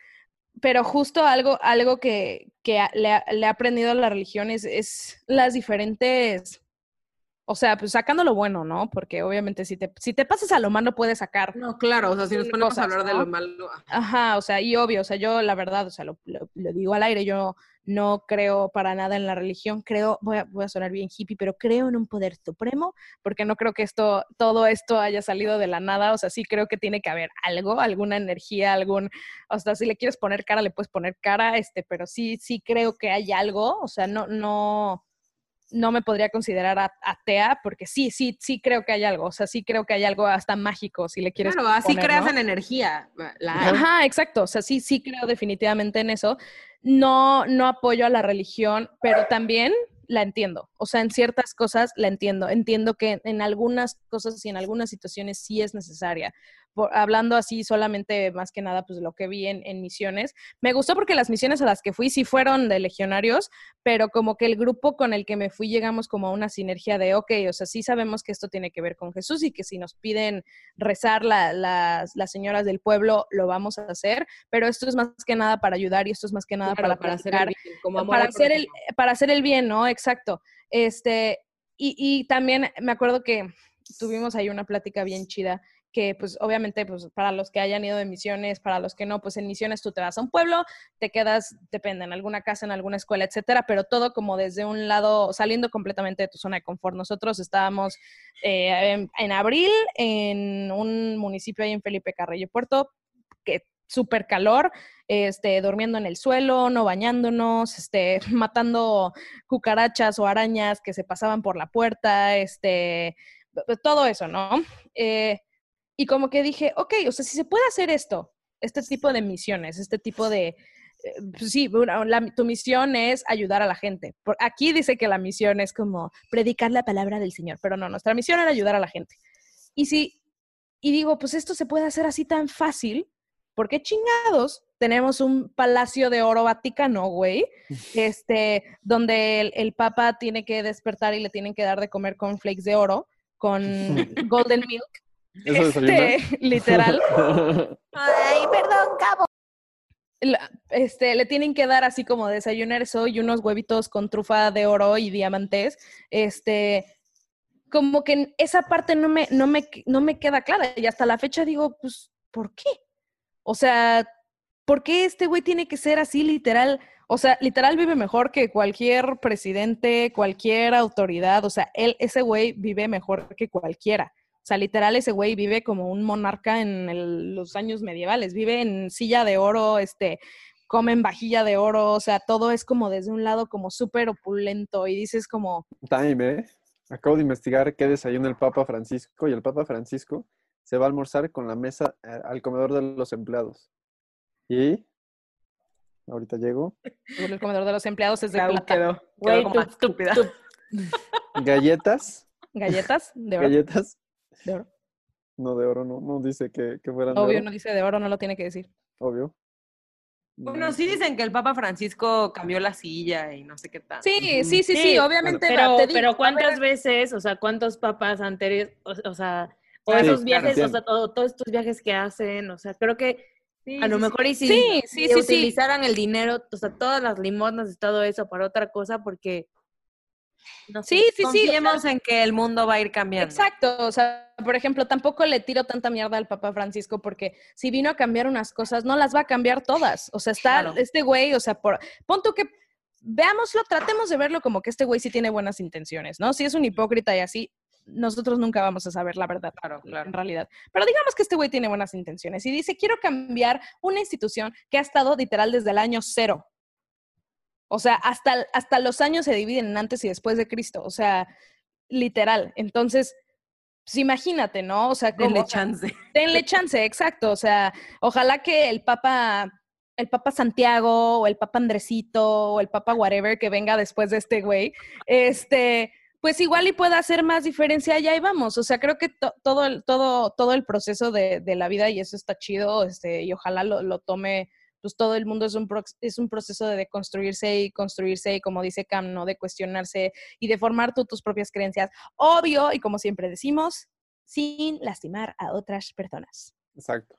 pero justo algo, algo que, que le, ha- le ha aprendido a la religión es, es las diferentes, o sea, pues sacando lo bueno, ¿no? Porque obviamente si te, si te pasas a lo malo puedes sacar. No, claro, o sea, si nos ponemos cosas, a hablar de lo malo. Ajá, o sea, y obvio, o sea, yo la verdad, o sea, lo, lo- lo digo al aire, yo no creo para nada en la religión, creo, voy a, voy a sonar bien hippie, pero creo en un poder supremo, porque no creo que esto, todo esto haya salido de la nada, o sea, sí creo que tiene que haber algo, alguna energía, algún, o sea, si le quieres poner cara, le puedes poner cara, este, pero sí, sí creo que hay algo, o sea, no, no, no me podría considerar atea, porque sí, sí, sí creo que hay algo, o sea, sí creo que hay algo hasta mágico, si le quieres Claro, así poner, creas ¿no? en energía. La hay. Ajá, exacto. O sea, sí, sí creo definitivamente en eso. No, no apoyo a la religión, pero también la entiendo. O sea, en ciertas cosas la entiendo. Entiendo que en algunas cosas y en algunas situaciones sí es necesaria. Por- hablando así solamente más que nada, pues de lo que vi en, en misiones. Me gustó porque las misiones a las que fui sí fueron de legionarios, pero como que el grupo con el que me fui llegamos como a una sinergia de, ok, o sea, sí sabemos que esto tiene que ver con Jesús y que si nos piden rezar la- las, las señoras del pueblo, lo vamos a hacer, pero esto es más que nada para ayudar y esto es más que nada Claro, para, para hacer el bien, como amor para hacer el para hacer el bien, ¿no? Exacto. Este, y, y también me acuerdo que tuvimos ahí una plática bien chida que pues obviamente pues para los que hayan ido de misiones, para los que no, pues en misiones tú te vas a un pueblo, te quedas, depende, en alguna casa, en alguna escuela, etcétera, pero todo como desde un lado, saliendo completamente de tu zona de confort. Nosotros estábamos eh, en, abril en un municipio ahí en Felipe Carrillo Puerto, que súper calor, este, durmiendo en el suelo, no bañándonos, este, <laughs> matando cucarachas o arañas que se pasaban por la puerta, este, todo eso, ¿no? Eh, y como que dije, ok, o sea, si se puede hacer esto este tipo de misiones, este tipo de, eh, pues sí, una- la- tu misión es ayudar a la gente. Por, aquí dice que la misión es como predicar la palabra del Señor, pero no, nuestra misión era ayudar a la gente. Y si, y digo, pues esto se puede hacer así tan fácil, ¿por qué chingados tenemos un palacio de oro vaticano, güey? <laughs> Este, donde el, el papa tiene que despertar y le tienen que dar de comer con flakes de oro, con <laughs> golden milk, Este, <laughs> literal. <laughs> Ay, perdón, Cabo. la- este, le tienen que dar así como desayunar eso y unos huevitos con trufa de oro y diamantes. Este, como que en esa parte no me, no me, no me queda clara. Y hasta la fecha digo, pues, ¿por qué? O sea, ¿por qué este güey tiene que ser así literal? O sea, literal vive mejor que cualquier presidente, cualquier autoridad. O sea, él, ese güey vive mejor que cualquiera. O sea, literal ese güey vive como un monarca en el- los años medievales. Vive en silla de oro, este, come en vajilla de oro. O sea, todo es como desde un lado como súper opulento. Y dices como, Time, ¿eh? Acabo de investigar qué desayuna el Papa Francisco y el Papa Francisco se va a almorzar con la mesa eh, al comedor de los empleados. Y ahorita llego. el comedor de los empleados es de Clau plata. quedó, quedó Güey, como tú- estúpida. tú- Galletas, Galletas de oro. galletas, De oro. no de oro, no, no dice que, que fueran de Obvio, oro, no dice de oro, no lo tiene que decir. obvio. Bueno, sí dicen que el Papa Francisco cambió la silla y no sé qué tal. Sí, sí, sí, sí, Sí, obviamente. Pero, pero ¿cuántas veces, o sea, cuántos papás anteriores, o, o sea, o sí, esos claro, viajes, o sea, todo- todos estos viajes que hacen, o sea, creo que Sí, a lo sí, mejor y si, si sí, sí. utilizaran el dinero, o sea, todas las limosnas y todo eso para otra cosa, porque no sé. Sí, sí, sí. Confiemos en que el mundo va a ir cambiando. Exacto, o sea, por ejemplo, tampoco le tiro tanta mierda al Papa Francisco porque si vino a cambiar unas cosas, no las va a cambiar todas. O sea, está Claro. este güey, o sea, por pon tú que veámoslo, tratemos de verlo como que este güey sí tiene buenas intenciones, ¿no? Si es un hipócrita y así, nosotros nunca vamos a saber la verdad. Claro, claro. En realidad. Pero digamos que este güey tiene buenas intenciones y dice, quiero cambiar una institución que ha estado literal desde el año cero. O sea, hasta, hasta los años se dividen en antes y después de Cristo. O sea, literal. Entonces, pues imagínate, ¿no? O sea, como, Denle o sea, chance. <laughs> denle chance, exacto. O sea, ojalá que el Papa, el Papa Santiago, o el Papa Andresito, o el Papa whatever que venga después de este güey, este, pues igual y pueda hacer más diferencia y ahí vamos. O sea, creo que to- todo, el, todo, todo el proceso de, de la vida, y eso está chido, este, y ojalá lo, lo tome. Pues todo el mundo es un, es un proceso de deconstruirse y construirse, y como dice Cam, ¿no? De cuestionarse y de formar tú tus propias creencias. Obvio, y como siempre decimos, sin lastimar a otras personas. Exacto.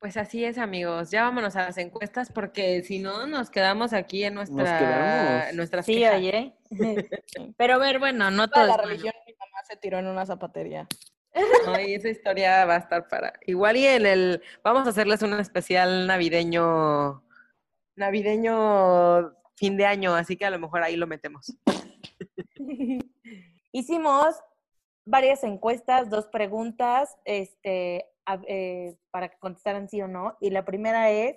Pues así es, amigos. Ya vámonos a las encuestas porque si no nos quedamos aquí en nuestra, nuestras Sí, quejas. oye. <laughs> Pero a ver, bueno, no todo Toda es la religión, mi mamá se tiró en una zapatería. Ay, esa historia va a estar para. Igual y en el. Vamos a hacerles un especial navideño. Navideño fin de año, así que a lo mejor ahí lo metemos. <laughs> Hicimos varias encuestas, dos preguntas, este, eh, para que contestaran sí o no. Y la primera es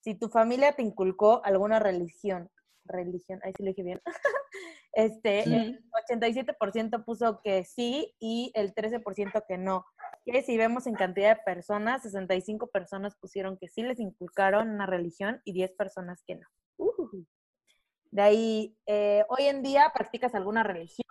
si tu familia te inculcó alguna religión. Religión, ahí sí lo dije bien. <laughs> Este, el 87% puso que sí y el 13% que no. Que si vemos en cantidad de personas, 65 personas pusieron que sí les inculcaron una religión y 10 personas que no. Ujujú. De ahí, eh, hoy en día practicas alguna religión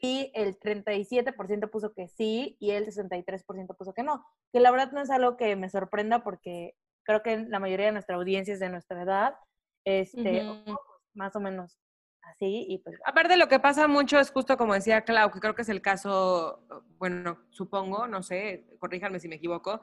y el 37% puso que sí y el 63% puso que no. Que la verdad no es algo que me sorprenda porque creo que la mayoría de nuestra audiencia es de nuestra edad, este, más o menos así, y pues Aparte, lo que pasa mucho es justo como decía Clau, que creo que es el caso, bueno, supongo, no sé, corríjanme si me equivoco,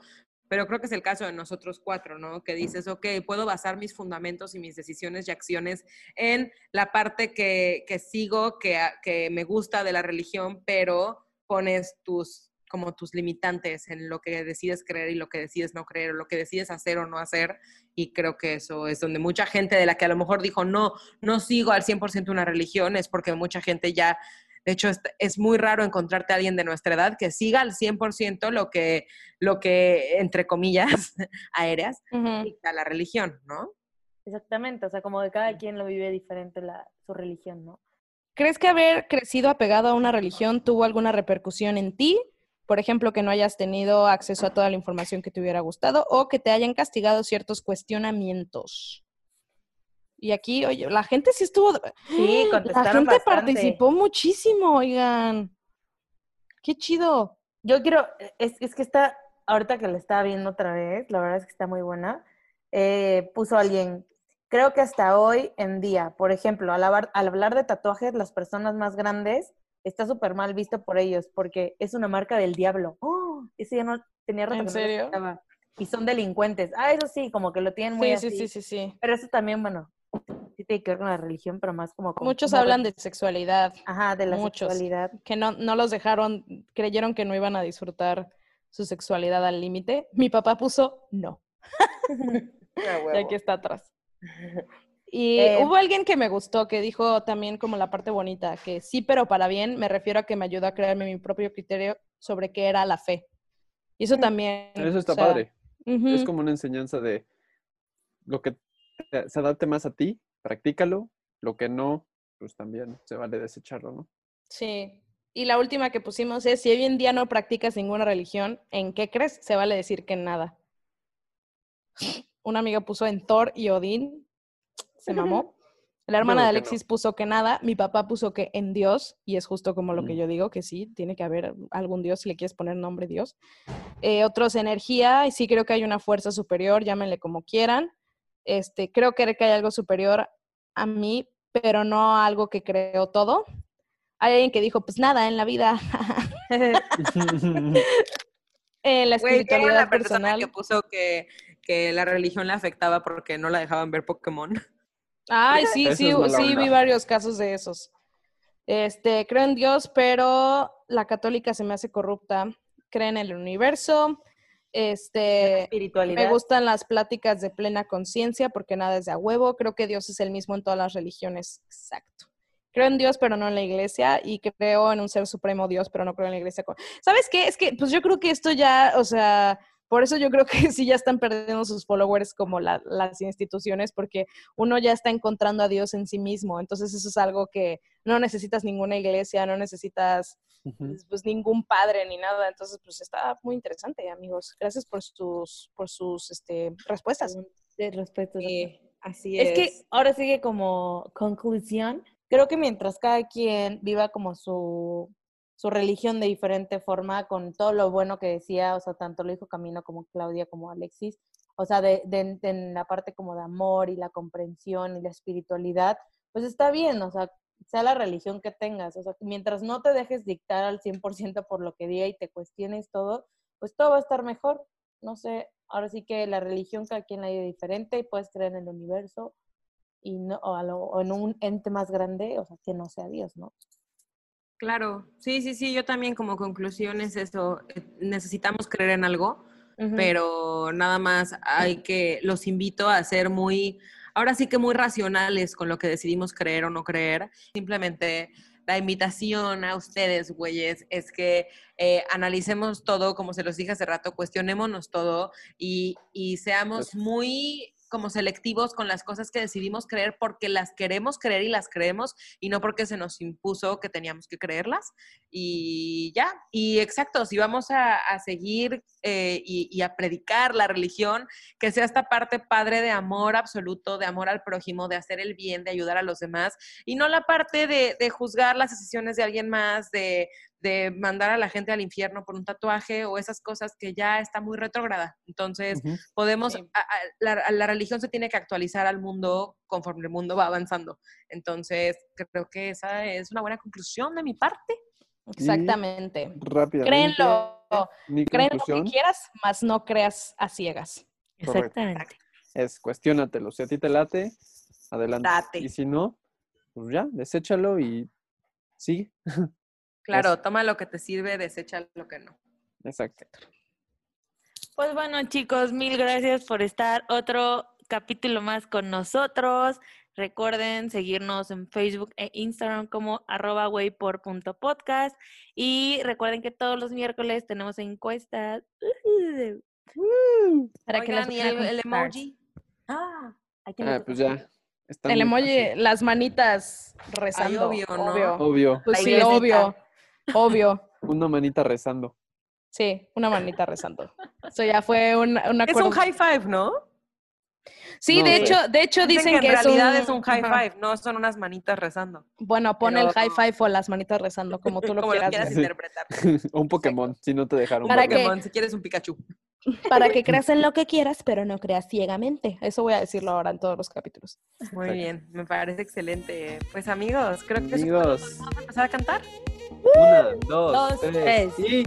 pero creo que es el caso de nosotros cuatro, ¿no? Que dices, ok, puedo basar mis fundamentos y mis decisiones y acciones en la parte que, que sigo, que, que me gusta de la religión, pero pones tus como tus limitantes en lo que decides creer y lo que decides no creer, o lo que decides hacer o no hacer. Y creo que eso es donde mucha gente de la que a lo mejor dijo, no, no sigo al 100% una religión, es porque mucha gente ya, de hecho, es, es muy raro encontrarte a alguien de nuestra edad que siga al 100% lo que, lo que, entre comillas, <laughs> aéreas, dicta la religión, ¿no? exactamente, o sea, como de cada quien lo vive diferente la, su religión, ¿no? ¿Crees que haber crecido apegado a una religión tuvo alguna repercusión en ti? Por ejemplo, que no hayas tenido acceso a toda la información que te hubiera gustado o que te hayan castigado ciertos cuestionamientos. Y aquí, oye, la gente sí estuvo... Sí, <gasps> La contestaron gente bastante. participó muchísimo, oigan. Qué chido. Yo quiero, es, es que está, ahorita que la estaba viendo otra vez, la verdad es que está muy buena. eh, puso alguien, creo que hasta hoy en día, por ejemplo, al, hablar- al hablar de tatuajes, las personas más grandes está súper mal visto por ellos porque es una marca del diablo. ¡Oh! Ese ya no tenía rato ¿En que serio? Y son delincuentes. Ah, eso sí, como que lo tienen muy Sí, así. sí, sí, sí, sí. Pero eso también, bueno, sí tiene que ver con la religión, pero más como con Muchos hablan de sexualidad, Ajá, de la muchos. sexualidad. que no, no los dejaron, creyeron que no iban a disfrutar su sexualidad al límite. Mi papá puso no. <laughs> <laughs> Y aquí está atrás. <laughs> Y Eh, hubo alguien que me gustó, que dijo también como la parte bonita, que sí, pero para bien, me refiero a que me ayudó a crearme mi propio criterio sobre qué era la fe. Y eso también. Eso está o sea, padre. Es como una enseñanza de lo que te- se adapte más a ti, practícalo. Lo que no, pues también se vale desecharlo, ¿no? Sí. Y la última que pusimos es, si hoy en día no practicas ninguna religión, ¿en qué crees? Se vale decir que en nada. <laughs> Una amiga puso en Thor y Odín. Se mamó. La hermana de no. Alexis puso que nada. Mi papá puso que en Dios. Y es justo como lo que yo digo, que sí, tiene que haber algún Dios si le quieres poner nombre Dios. Eh, otros energía. Y sí creo que hay una fuerza superior, llámenle como quieran. Este, creo que hay algo superior a mí, pero no algo que creo todo. Hay alguien que dijo, pues nada, en la vida, <laughs> <laughs> en la Güey, ¿qué era espiritualidad la persona personal. que puso que, que la religión le afectaba porque no la dejaban ver Pokémon. Ay, sí, sí, sí, onda. vi varios casos de esos. Este, creo en Dios, pero la católica se me hace corrupta. Cree en el universo. Este, Espiritualidad. me gustan las pláticas de plena conciencia porque nada es de a huevo. Creo que Dios es el mismo en todas las religiones. Exacto. Creo en Dios, pero no en la iglesia. Y creo en un ser supremo Dios, pero no creo en la iglesia. ¿Sabes qué? Es que, pues yo creo que esto ya, o sea, por eso yo creo que <laughs> sí ya están perdiendo sus followers como la- las instituciones, porque uno ya está encontrando a Dios en sí mismo. Entonces eso es algo que no necesitas ninguna iglesia, no necesitas pues, pues, ningún padre ni nada. Entonces, pues está muy interesante, amigos. Gracias por sus, por sus este, respuestas. De respeto. Sí, así Es es. que ahora sigue como conclusión. Creo que mientras cada quien viva como su, su religión de diferente forma, con todo lo bueno que decía, o sea, tanto lo dijo Camino como Claudia como Alexis, o sea, de, de- en la parte como de amor y la comprensión y la espiritualidad, pues está bien, o sea, sea la religión que tengas, o sea, mientras no te dejes dictar al 100% por lo que diga y te cuestiones todo, pues todo va a estar mejor. No sé, ahora sí que la religión cada quien la vive diferente y puedes creer en el universo y no, o, a lo- o en un ente más grande, o sea, que no sea Dios, ¿no? Claro, sí, sí, sí, yo también como conclusión es eso, eh, necesitamos creer en algo, pero nada más hay que, los invito a ser muy, ahora sí que muy racionales con lo que decidimos creer o no creer. Simplemente la invitación a ustedes, güeyes, es que eh, analicemos todo, como se los dije hace rato, cuestionémonos todo y, y seamos muy como selectivos con las cosas que decidimos creer porque las queremos creer y las creemos y no porque se nos impuso que teníamos que creerlas. Y ya, y exacto, si vamos a, seguir eh, y, y a predicar la religión, que sea esta parte padre de amor absoluto, de amor al prójimo, de hacer el bien, de ayudar a los demás, y no la parte de, de juzgar las decisiones de alguien más, de, de mandar a la gente al infierno por un tatuaje o esas cosas que ya está muy retrógrada. Entonces, podemos, Sí. a- a- la, la religión se tiene que actualizar al mundo conforme el mundo va avanzando. Entonces, creo que esa es una buena conclusión de mi parte. Exactamente. Rápidamente. Créenlo. Creen lo que quieras, mas no creas a ciegas. Correcto. Exactamente. es cuestiónatelo. Si a ti te late, adelante. Date. Y si no, pues ya, deséchalo y sigue. <laughs> Claro, toma lo que te sirve, desecha lo que no. Exacto. Pues bueno, chicos, mil gracias por estar otro capítulo más con nosotros. Recuerden seguirnos en Facebook e Instagram como arroba waypor.podcast. Y recuerden que todos los miércoles tenemos encuestas. Para que las Oigan, ¿y vayan a el, el emoji? Ah, hay que Ah, pues ya. Está El emoji, las manitas rezando. obvio, ¿no? obvio. Obvio. Pues sí, obvio. Obvio. <laughs> Una manita rezando. Sí, una manita rezando. Eso ya fue un, un Es un high five, ¿no? Sí, No, de hecho, de hecho dicen, que en es realidad un, es un high ajá. five, no son unas manitas rezando. Bueno, pon el high five o las manitas rezando, como tú lo como lo quieras. quieras interpretar. o <laughs> un Pokémon, si no te dejaron. Un Para que- Pokémon, si quieres un Pikachu. <laughs> Para que creas en lo que quieras, pero no creas ciegamente. Eso voy a decirlo ahora en todos los capítulos. Muy bien, me parece excelente. Pues amigos, creo que eso Amigos, todo. vamos a empezar a cantar. Una, dos, Dos, tres, tres. y...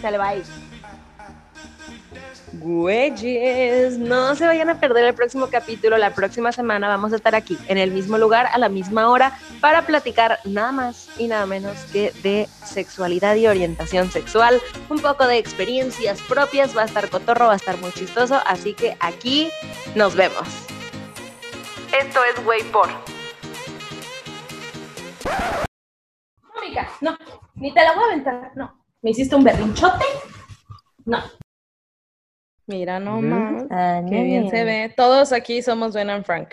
Sale, bye. Güeyes, no se vayan a perder el próximo capítulo. La próxima semana vamos a estar aquí, en el mismo lugar, a la misma hora, para platicar nada más y nada menos que de sexualidad y orientación sexual. Un poco de experiencias propias. Va a estar cotorro, va a estar muy chistoso. Así que aquí nos vemos. Esto es Way por. No, no. Ni te la voy a aventar, no. ¿Me hiciste un berrinchote? No. Mira nomás. Qué bien se ve. Todos aquí somos Ben and Frank.